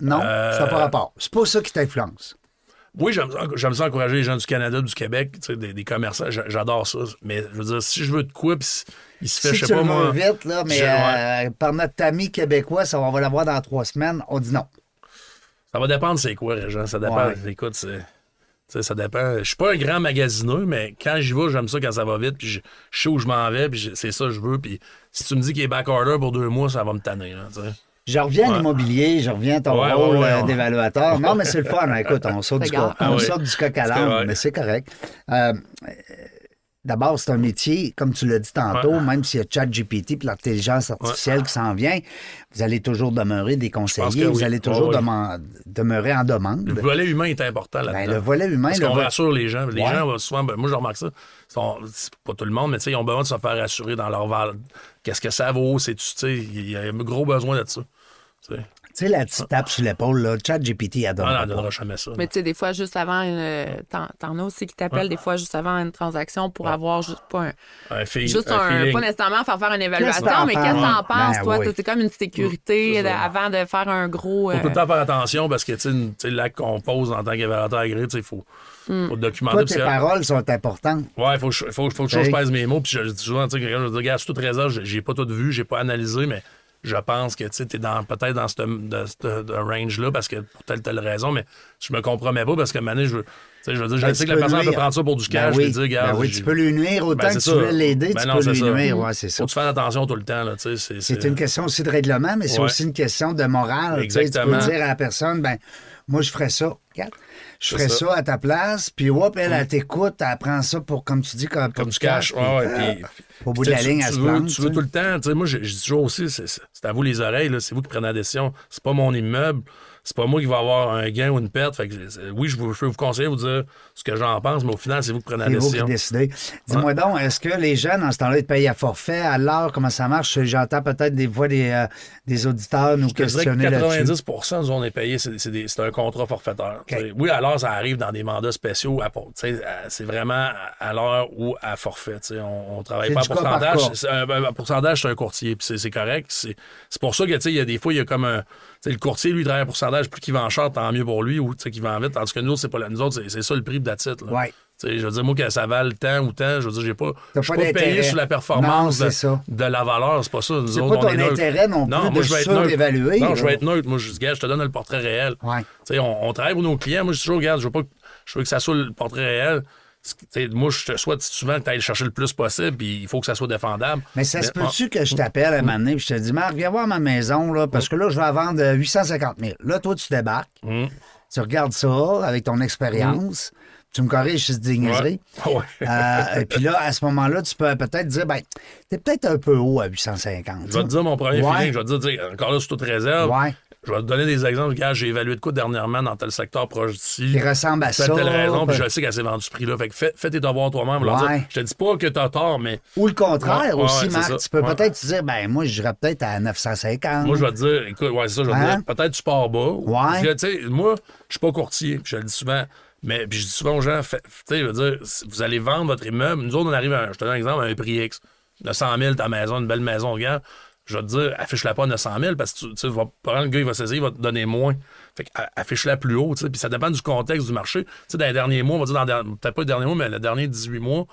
Non, Euh, ça n'a pas rapport. C'est pas ça qui t'influence. Oui, j'aime ça, encourager les gens du Canada, du Québec, des, des commerçants. J'a- J'adore ça. Mais je veux dire, si je veux de quoi, puis il se fait, Si je tu sais pas moi. vite, là, mais ouais. euh, par notre ami québécois, ça, on va l'avoir dans trois semaines, on dit non. Ça va dépendre c'est quoi, Régent. Ça dépend. Ouais. Écoute, c'est. Sais, ça dépend. Je suis pas un grand magasineux, mais quand j'y vais, j'aime ça quand ça va vite, puis je, je sais où je m'en vais, puis c'est ça que je veux. Puis si tu me dis qu'il est back order pour deux mois, ça va me tanner. Là, sais. Je reviens à l'immobilier, je reviens à ton Ouais, rôle ouais, euh, d'évaluateur. Non, mais c'est le fun. hein. Écoute, on saute, du, co- on Ah oui. saute du coq à vrai. mais c'est correct. Euh, D'abord, c'est un métier, comme tu l'as dit tantôt, Ouais. même s'il y a ChatGPT et l'intelligence artificielle qui s'en vient, vous allez toujours demeurer des conseillers, vous oui. allez toujours demeurer en demande. Le volet humain est important là-dedans. Ben, le volet humain, Parce le qu'on vo- rassure les gens. Les Ouais. gens, souvent, ben, moi, je remarque ça. sont- c'est pas tout le monde, mais tu sais, ils ont besoin de se faire rassurer dans leur val. Qu'est-ce que ça vaut? C'est, tu sais, il y a un gros besoin de ça. Tu sais, la petite tape sur l'épaule, là, ChatGPT, elle donne Ah, non, donnera jamais ça. Mais tu sais, des fois, juste avant une. euh, T'en t'en as aussi qui t'appellent des fois juste avant une transaction pour avoir juste pas un. un, feel- Juste un. Pas nécessairement faire faire une évaluation, mais qu'est-ce que t'en penses? penses, Ben toi? oui. C'est comme une sécurité avant de faire un gros. faut tout euh, le temps faire attention parce que, tu sais, l'acte qu'on pose en tant qu'évaluateur agréé, tu sais, il faut, Hmm. faut documenter. Toi, tes paroles sont importantes. Ouais, il faut, que je- faut, faut que je pèse mes mots. Puis je, dis souvent, tu sais, quelqu'un, je dis, regarde, sous toute réserve, j'ai- j'ai pas tout vu, j'ai pas analysé, mais je pense que tu es dans, peut-être dans ce range-là parce que pour telle telle raison, mais je me compromets pas parce que maintenant, je je veux dire, je Ben, sais que la personne peut prendre ça pour du Ben cash, oui, puis dire, regarde. ben oui, tu peux lui nuire autant Ben, que tu veux l'aider, Ben tu non, peux lui ça. nuire. Ouais, c'est ça. Faut fasses attention tout le temps, là, c'est- C'est c'est- une question aussi de règlement, mais c'est Ouais. aussi une question de morale. Tu sais, Tu peux Exactement. dire à la personne, ben, moi, je ferais ça. Regarde, Je ferais ça. ça. à ta place, puis hop, elle, elle t'écoute, elle prend ça pour, comme tu dis, comme, Comme du cash. Ouais, ouais. Puis, Au bout de la ligne, tu elle se plante. Tu veux tout le temps. Tu sais, moi, je, je dis toujours aussi, c'est à vous les oreilles, c'est vous qui prenez la décision. C'est pas mon immeuble. C'est pas moi qui va avoir un gain ou une perte. Fait que, c'est- oui, je, vous- je peux vous conseiller, vous dire ce que j'en pense, mais au final, c'est vous qui prenez la C'est vous qui décision. décidez. Dis-moi donc, est-ce que les jeunes, en ce temps-là, ils payent à forfait, à l'heure, comment ça marche? J'entends peut-être des fois des, euh, des auditeurs nous Je que questionner là-dessus. 90 nous, on est payé, c'est un contrat forfaitaire. Oui, alors ça arrive dans des mandats spéciaux. à- à- C'est vraiment à- à l'heure ou à forfait. On, on travaille pas à par pourcentage. cas. C'est Un, un pourcentage, c'est un courtier, puis c'est- correct. C'est c'est pour ça que tu sais, il y a des fois, il y a comme un. Le courtier, lui, il travaille à pourcentage. Plus qu'il vend cher, tant mieux pour lui, ou tu sais, qu'il vend vite. Tandis que nous, c'est pas la- nous autres, c'est- ça le prix de la titre. là. Ouais. Je veux dire, moi, que ça vale tant ou tant, je veux dire, j'ai pas. Pas pas payé sur la Non, performance c'est de, ça. de la valeur. C'est pas ça. Nous autres, pas on ton est neutre. intérêt non plus de je vais être neutre. Non, je vais être neutre. Moi, je dis, gars, je te donne le portrait réel. Ouais. On, on travaille pour nos clients. Moi, je dis toujours, regarde, je veux pas que, je veux que ça soit le portrait réel. Moi, je te souhaite souvent que tu ailles le chercher le plus possible, puis il faut que ça soit défendable. Mais ça se peut-tu que je t'appelle à un moment donné et je te dis, Marc, viens voir ma maison, là, parce que là, je vais vendre euh, 850 000. Là, toi, tu débarques, Hum. tu regardes ça avec ton expérience, tu me corriges si c'est des niaiseries. Ouais. Ouais. Euh, et puis là, à ce moment-là, tu peux peut-être dire, ben, t'es peut-être un peu haut à 850. Je vais te dire mon premier Ouais. feeling. Je vais te dire, encore là, c'est toute réserve. Je vais te donner des exemples. Regarde, j'ai évalué de quoi dernièrement dans tel secteur proche d'ici. Qui ressemble à ça. telle raison, puis ben- je sais qu'elle s'est vendue ce prix-là. Fait que fais, fais tes devoirs toi-même. Ouais. Je te dis pas que t'as tort, mais Ou le contraire Ouais, aussi, ouais, Marc. Tu peux peut-être te dire, ben, moi, je dirais peut-être à 950. Moi, je vais te dire, écoute, ouais, c'est ça, je vais Hein? te dire, peut-être tu pars bas. Ouais. Parce que, moi, je suis pas courtier, puis je le dis souvent. Mais puis je dis souvent aux gens, fait- tu sais, je veux dire, vous allez vendre votre immeuble. Nous autres, on arrive à, je te donne un exemple, à un prix X. 900 000, ta maison, une belle maison, regarde. Je vais te dire, affiche-la pas à 900 000 parce que tu, vas- probablement, le gars, il va saisir, il va te donner moins. Fait que, affiche-la plus haut. Puis ça dépend du contexte du marché. Tu sais, dans les derniers mois, on va dire, dans peut-être pas les derniers mois, mais les derniers 18 mois,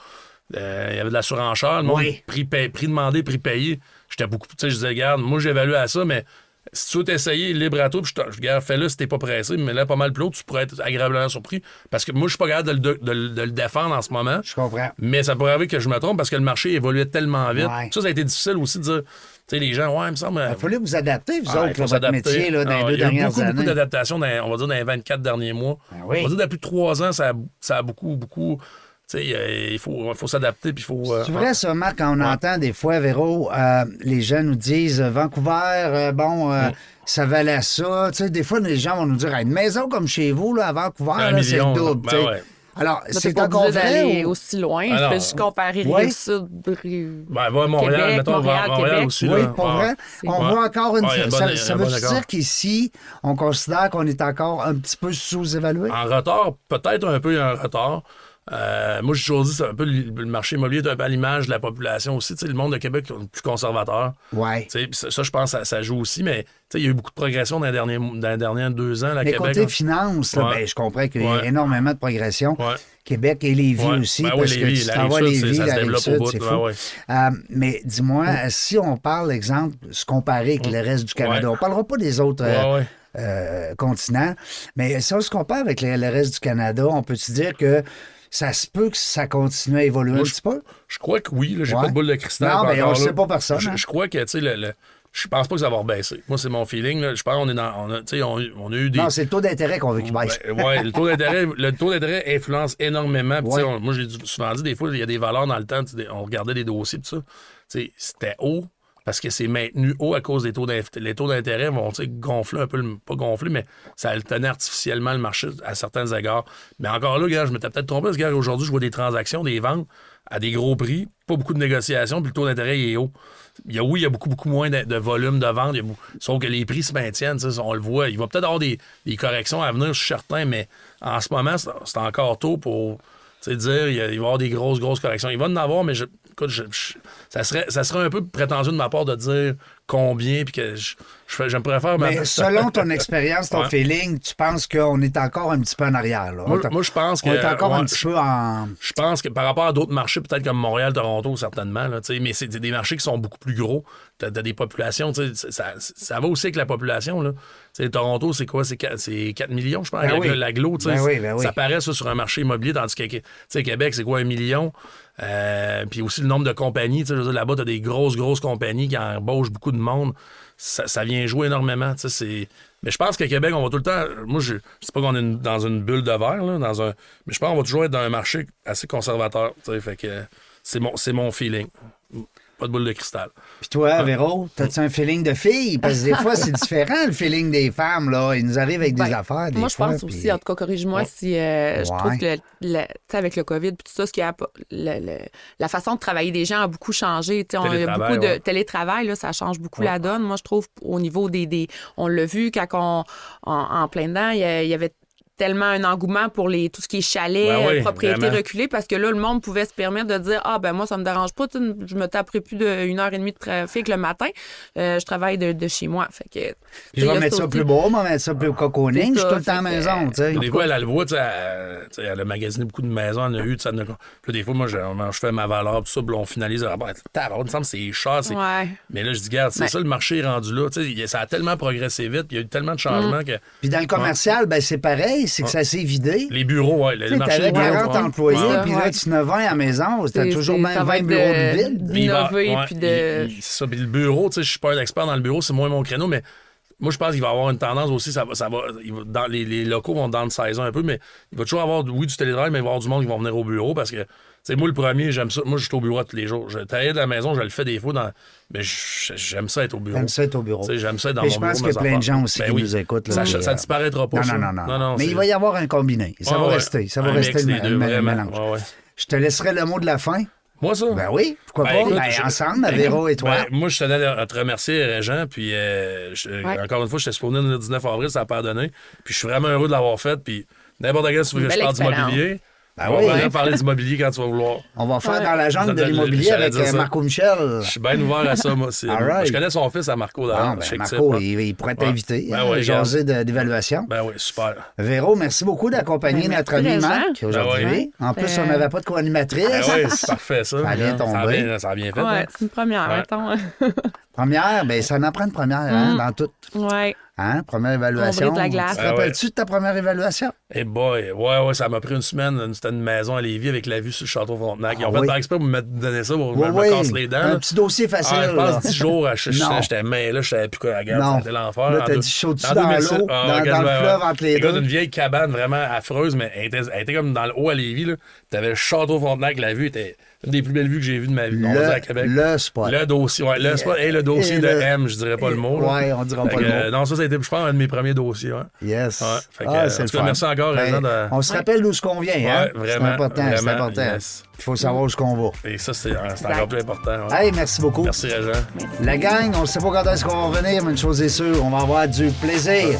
euh, il y avait de la surenchère. Le monde, Oui. prix, pay- prix demandé, prix payé. J'étais beaucoup, tu sais, je disais, regarde, moi, j'évalue à ça, mais si tu veux t'essayer, libre à toi, puis je te fais-le si t'es pas pressé, mais là, pas mal plus haut, tu pourrais être agréablement surpris. Parce que moi, je suis pas capable de le, de le- de le défendre en ce moment. Je comprends. Mais ça pourrait arriver que je me trompe parce que le marché évoluait tellement vite. Ouais. Ça, ça a été difficile aussi de dire. Tu sais, les gens, ouais, il me semble. Il fallait vous adapter, vous Ah, autres, là, votre métier, là, dans Ah, les deux il y a eu dernières beaucoup, beaucoup d'adaptations, on va dire, dans les 24 derniers mois. Ah oui. On va dire, depuis trois ans, ça a, ça a beaucoup, beaucoup. Tu sais, euh, il faut, il faut s'adapter, puis il faut. euh, C'est vrai, ça, Marc, quand on entend des fois, Véro, euh, les gens nous disent Vancouver, euh, bon, euh, ça valait ça. Tu sais, des fois, les gens vont nous dire une maison comme chez vous, là, à Vancouver, c'est le double. ben ouais. Alors, c'est pas encore d'aller ou- aussi loin. Ah tu non. peux juste comparer Ouais. Rive-Sud, Rive- Ben, va à Montréal, Québec, mettons, Montréal, Québec. aussi. Oui, pour Ah. vrai. On Ouais. voit encore une. Ça veut dire qu'ici, on considère qu'on est encore un petit peu sous-évalué? En retard, peut-être un peu un retard. Euh, moi, j'ai toujours dit, c'est un peu le, marché immobilier est un peu à l'image de la population aussi. Tu sais, le monde de Québec est plus conservateur. Puis ça, ça, je pense, ça, ça joue aussi, mais tu sais, il y a eu beaucoup de progression dans les derniers, dans les derniers deux ans, là, Mais Québec. côté finance, là, Ouais. ben, je comprends qu'il y a Ouais. énormément de progression. Ouais. Québec et Lévis Ouais. aussi, Ben oui, parce Lévis, que tu t'en vas Lévis, ça la se développe au Rive-Sud, bout, c'est ouais, fou. ouais. Euh, mais dis-moi, si on parle, exemple, se comparer avec le reste du Canada, Ouais. on parlera pas des autres euh, Ouais, ouais. euh, continent. Mais si on se compare avec le, le reste du Canada, on peut se dire que ça se peut que ça continue à évoluer Moi, un petit peu? Je crois que oui. J'ai Ouais. pas de boule de cristal. Non, mais on là. sait pas personne, Je, hein. je crois que, tu sais, le, le- je pense pas que ça va rebaisser. Moi, c'est mon feeling. là. Je pense qu'on est dans. On a, on, on a eu des. Non, c'est le taux d'intérêt qu'on veut qu'il baisse. Ben, ouais, le taux d'intérêt, le taux d'intérêt influence énormément. Ouais. on- moi, j'ai souvent dit des fois, il y a des valeurs dans le temps. On regardait des dossiers, tout ça. C'était haut parce que c'est maintenu haut à cause des taux d'intérêt. Les taux d'intérêt vont gonfler un peu, pas gonfler, mais ça alternait artificiellement le marché à certains égards. Mais encore là, gars, je m'étais peut-être trompé parce que gars, aujourd'hui, je vois des transactions, des ventes à des gros prix, pas beaucoup de négociations, puis le taux d'intérêt est haut. Il y a, oui, il y a beaucoup, beaucoup moins de, volume de vente, sauf que les prix se maintiennent, on le voit. Il va peut-être avoir des, des corrections à venir, je suis certain, mais en ce moment, c'est encore tôt pour dire il va y avoir des grosses, grosses corrections. Il va en avoir, mais je, écoute, ça serait un peu prétentieux de ma part de dire combien, puis que je, je, préfère... ma- Mais selon ton expérience, ton Ouais. feeling, tu penses qu'on est encore un petit peu en arrière. Là? Moi, je pense que... on est encore un petit peu en. Je pense que par rapport à d'autres marchés, peut-être comme Montréal, Toronto, certainement, là, tu sais, mais c'est des marchés qui sont beaucoup plus gros. Tu as, des populations, tu sais, ça, ça va aussi avec la population. Là. Toronto, c'est quoi? C'est 4, c'est 4 millions, je pense, Ben avec oui. l'aglo. tu sais, Ben oui, ben oui. Ça paraît ça sur un marché immobilier, tandis que tu sais, Québec, c'est quoi, un million? Euh, puis aussi le nombre de compagnies. Là-bas, tu as des grosses, grosses compagnies qui embauchent beaucoup de monde. Ça, vient jouer énormément. Mais je pense qu'à Québec, on va tout le temps. Moi, je ne sais pas qu'on est dans une bulle de verre, dans un... mais je pense qu'on va toujours être dans un marché assez conservateur. c'est c'est mon feeling. Pas de boule de cristal. Puis toi, Véro, t'as-tu un feeling de fille? Parce que des fois, c'est différent, le feeling des femmes. là. Ils nous arrivent avec des Ben, affaires. Des Moi, je pense puis- aussi, en tout cas, corrige-moi Ouais. si euh, je Ouais. trouve que le- le- tu sais, avec le COVID puis tout ça, ce qui a, le- le- la façon de travailler des gens a beaucoup changé. Tu sais, on- Il y a beaucoup de ouais. télétravail, là, ça change beaucoup Ouais. la donne. Moi, je trouve au niveau des. des on l'a vu quand on, en, en plein dedans, il y, a- il y avait tellement un engouement pour les tout ce qui est chalet, Ben oui, euh, propriété vraiment. reculée, parce que là, le monde pouvait se permettre de dire Ah, ben moi, ça me dérange pas, je me taperai plus d'une heure et demie de trafic le matin, Euh, je travaille de, de chez moi. Fait que, tu sais, Puis je vais mettre ça plus beau, on va mettre ça plus cocooning. Je suis tout le ça, temps à la maison, tu sais. Des fois, elle, elle le voit, tu sais, elle, elle a magasiné beaucoup de maisons, elle a eu, tu sais, elle en a- Puis là, des fois, moi, je, je fais ma valeur, tout ça, puis on finalise. Ah, ben, tabarnak, il me semble que c'est cher. c'est- Ouais. Mais là, je dis, regarde, c'est Ben. ça, le marché est rendu là. Tu sais, il- ça a tellement progressé vite, il y a eu tellement de changements que. Puis dans le commercial, ben c'est pareil, c'est que ça s'est vidé. Les bureaux, ouais, le, marché t'avais des bureaux, 40 ouais. employés, Ouais. puis là, tu en as 20 à la maison. T'as toujours même ça va 20 être bureaux de- de vide. D'innover, puis de... C'est ça. Puis le bureau, tu sais, je suis pas un expert dans le bureau, c'est moins mon créneau, mais moi, je pense qu'il va y avoir une tendance aussi. Ça va, ça va, il va- dans, les, les locaux vont dans le saison un peu, mais il va toujours avoir, oui, du télétravail, mais il va y avoir du monde qui va venir au bureau parce que, sais, moi, le premier, j'aime ça. Moi, je suis au bureau tous les jours. Je travaille de la maison, je le fais des fois, dans, mais je- j'aime ça être au bureau. J'aime ça être au bureau. J'aime ça être dans Mais mon je bureau. pense mes qu'il y a plein de gens aussi Ben qui oui. nous écoutent. là, Ça, qui, ça euh, disparaîtra pas. Non, ça. non, non, non. Mais c'est- il va y avoir un combiné. Ça Ouais, va ouais. rester. Ça va Un rester le, deux, mélange. Ouais, ouais. Je te laisserai le mot de la fin. Moi, ça? Ben oui, pourquoi Ben, pas? écoute, Ben, je- ensemble, Véro et toi. Ben, moi, je tenais à te remercier, Régent. Puis, euh, je- Ouais. encore une fois, j'étais supposé le 19 avril, ça n'a pas donné. Puis, je suis vraiment heureux de l'avoir fait. Puis, n'importe quel, si que je parle d'immobilier, Ben on oui, va hein. parler d'immobilier quand tu vas vouloir. On va faire Ouais. dans la jungle de l'immobilier avec euh. Marco Michel. Je suis bien ouvert à ça, moi. Right. Je connais son fils à Marco, d'ailleurs. ben, Chic type, Marco, il, il pourrait Ouais. t'inviter, Ben hein, ouais, jaser de- d'évaluation. Ben oui, super. Véro, merci beaucoup d'accompagner Ben, notre ami. Marc aujourd'hui. Ben. En plus, Euh, on n'avait pas de co-animatrice. Ben oui, c'est parfait, ça. Ça a bien Ça a tombé. bien, ça a bien fait. Ouais, hein. c'est une première, Ouais. mettons. Première, ben ça en prend une première hein, Mm. dans tout. ouais. Hein? Première évaluation. On la glace. Tu te Ben rappelles-tu de ta première évaluation? Eh boy, ouais, ouais, ça m'a pris une semaine. C'était une maison à Lévis avec la vue sur le château Frontenac. Ils ont Ah fait oui. par exprès pour me donner ça pour Oui, me, me oui. casser les dents. Un là. petit dossier facile. Ah, je là. pense 10 jours, je- je- Non. j'étais main là, je savais plus quoi la garde, Non. c'était l'enfer. Là, En t'as deux- dit chaud dessus en dans 2007, l'eau, ah, dans- regarde, dans le fleuve entre les Écoute, deux? une vieille cabane vraiment affreuse, mais elle était, elle était comme dans le haut à Lévis. là. T'avais le château Frontenac, la vue était une des plus belles vues que j'ai vues de ma vie. À Le, Québec. le spot. Le dossier, ouais, le, spot- et le dossier Et de le- M, je dirais pas le mot. là. Ouais, on dira pas que, le mot. Non, ça, ça a été, je pense, un de mes premiers dossiers. ouais. Yes. Ouais, fait que, ah, c'est en le tout cas, merci encore, Ben, de- On se rappelle d'où ce qu'on vient. hein? Ouais, vraiment, C'est important. C'est important. yes. Il faut savoir où ce qu'on va. Et ça, c'est c'est encore plus important. ouais. Hey, merci beaucoup. Merci, Régent. La gang, on ne sait pas quand est-ce qu'on va revenir, mais une chose est sûre, on va avoir du plaisir.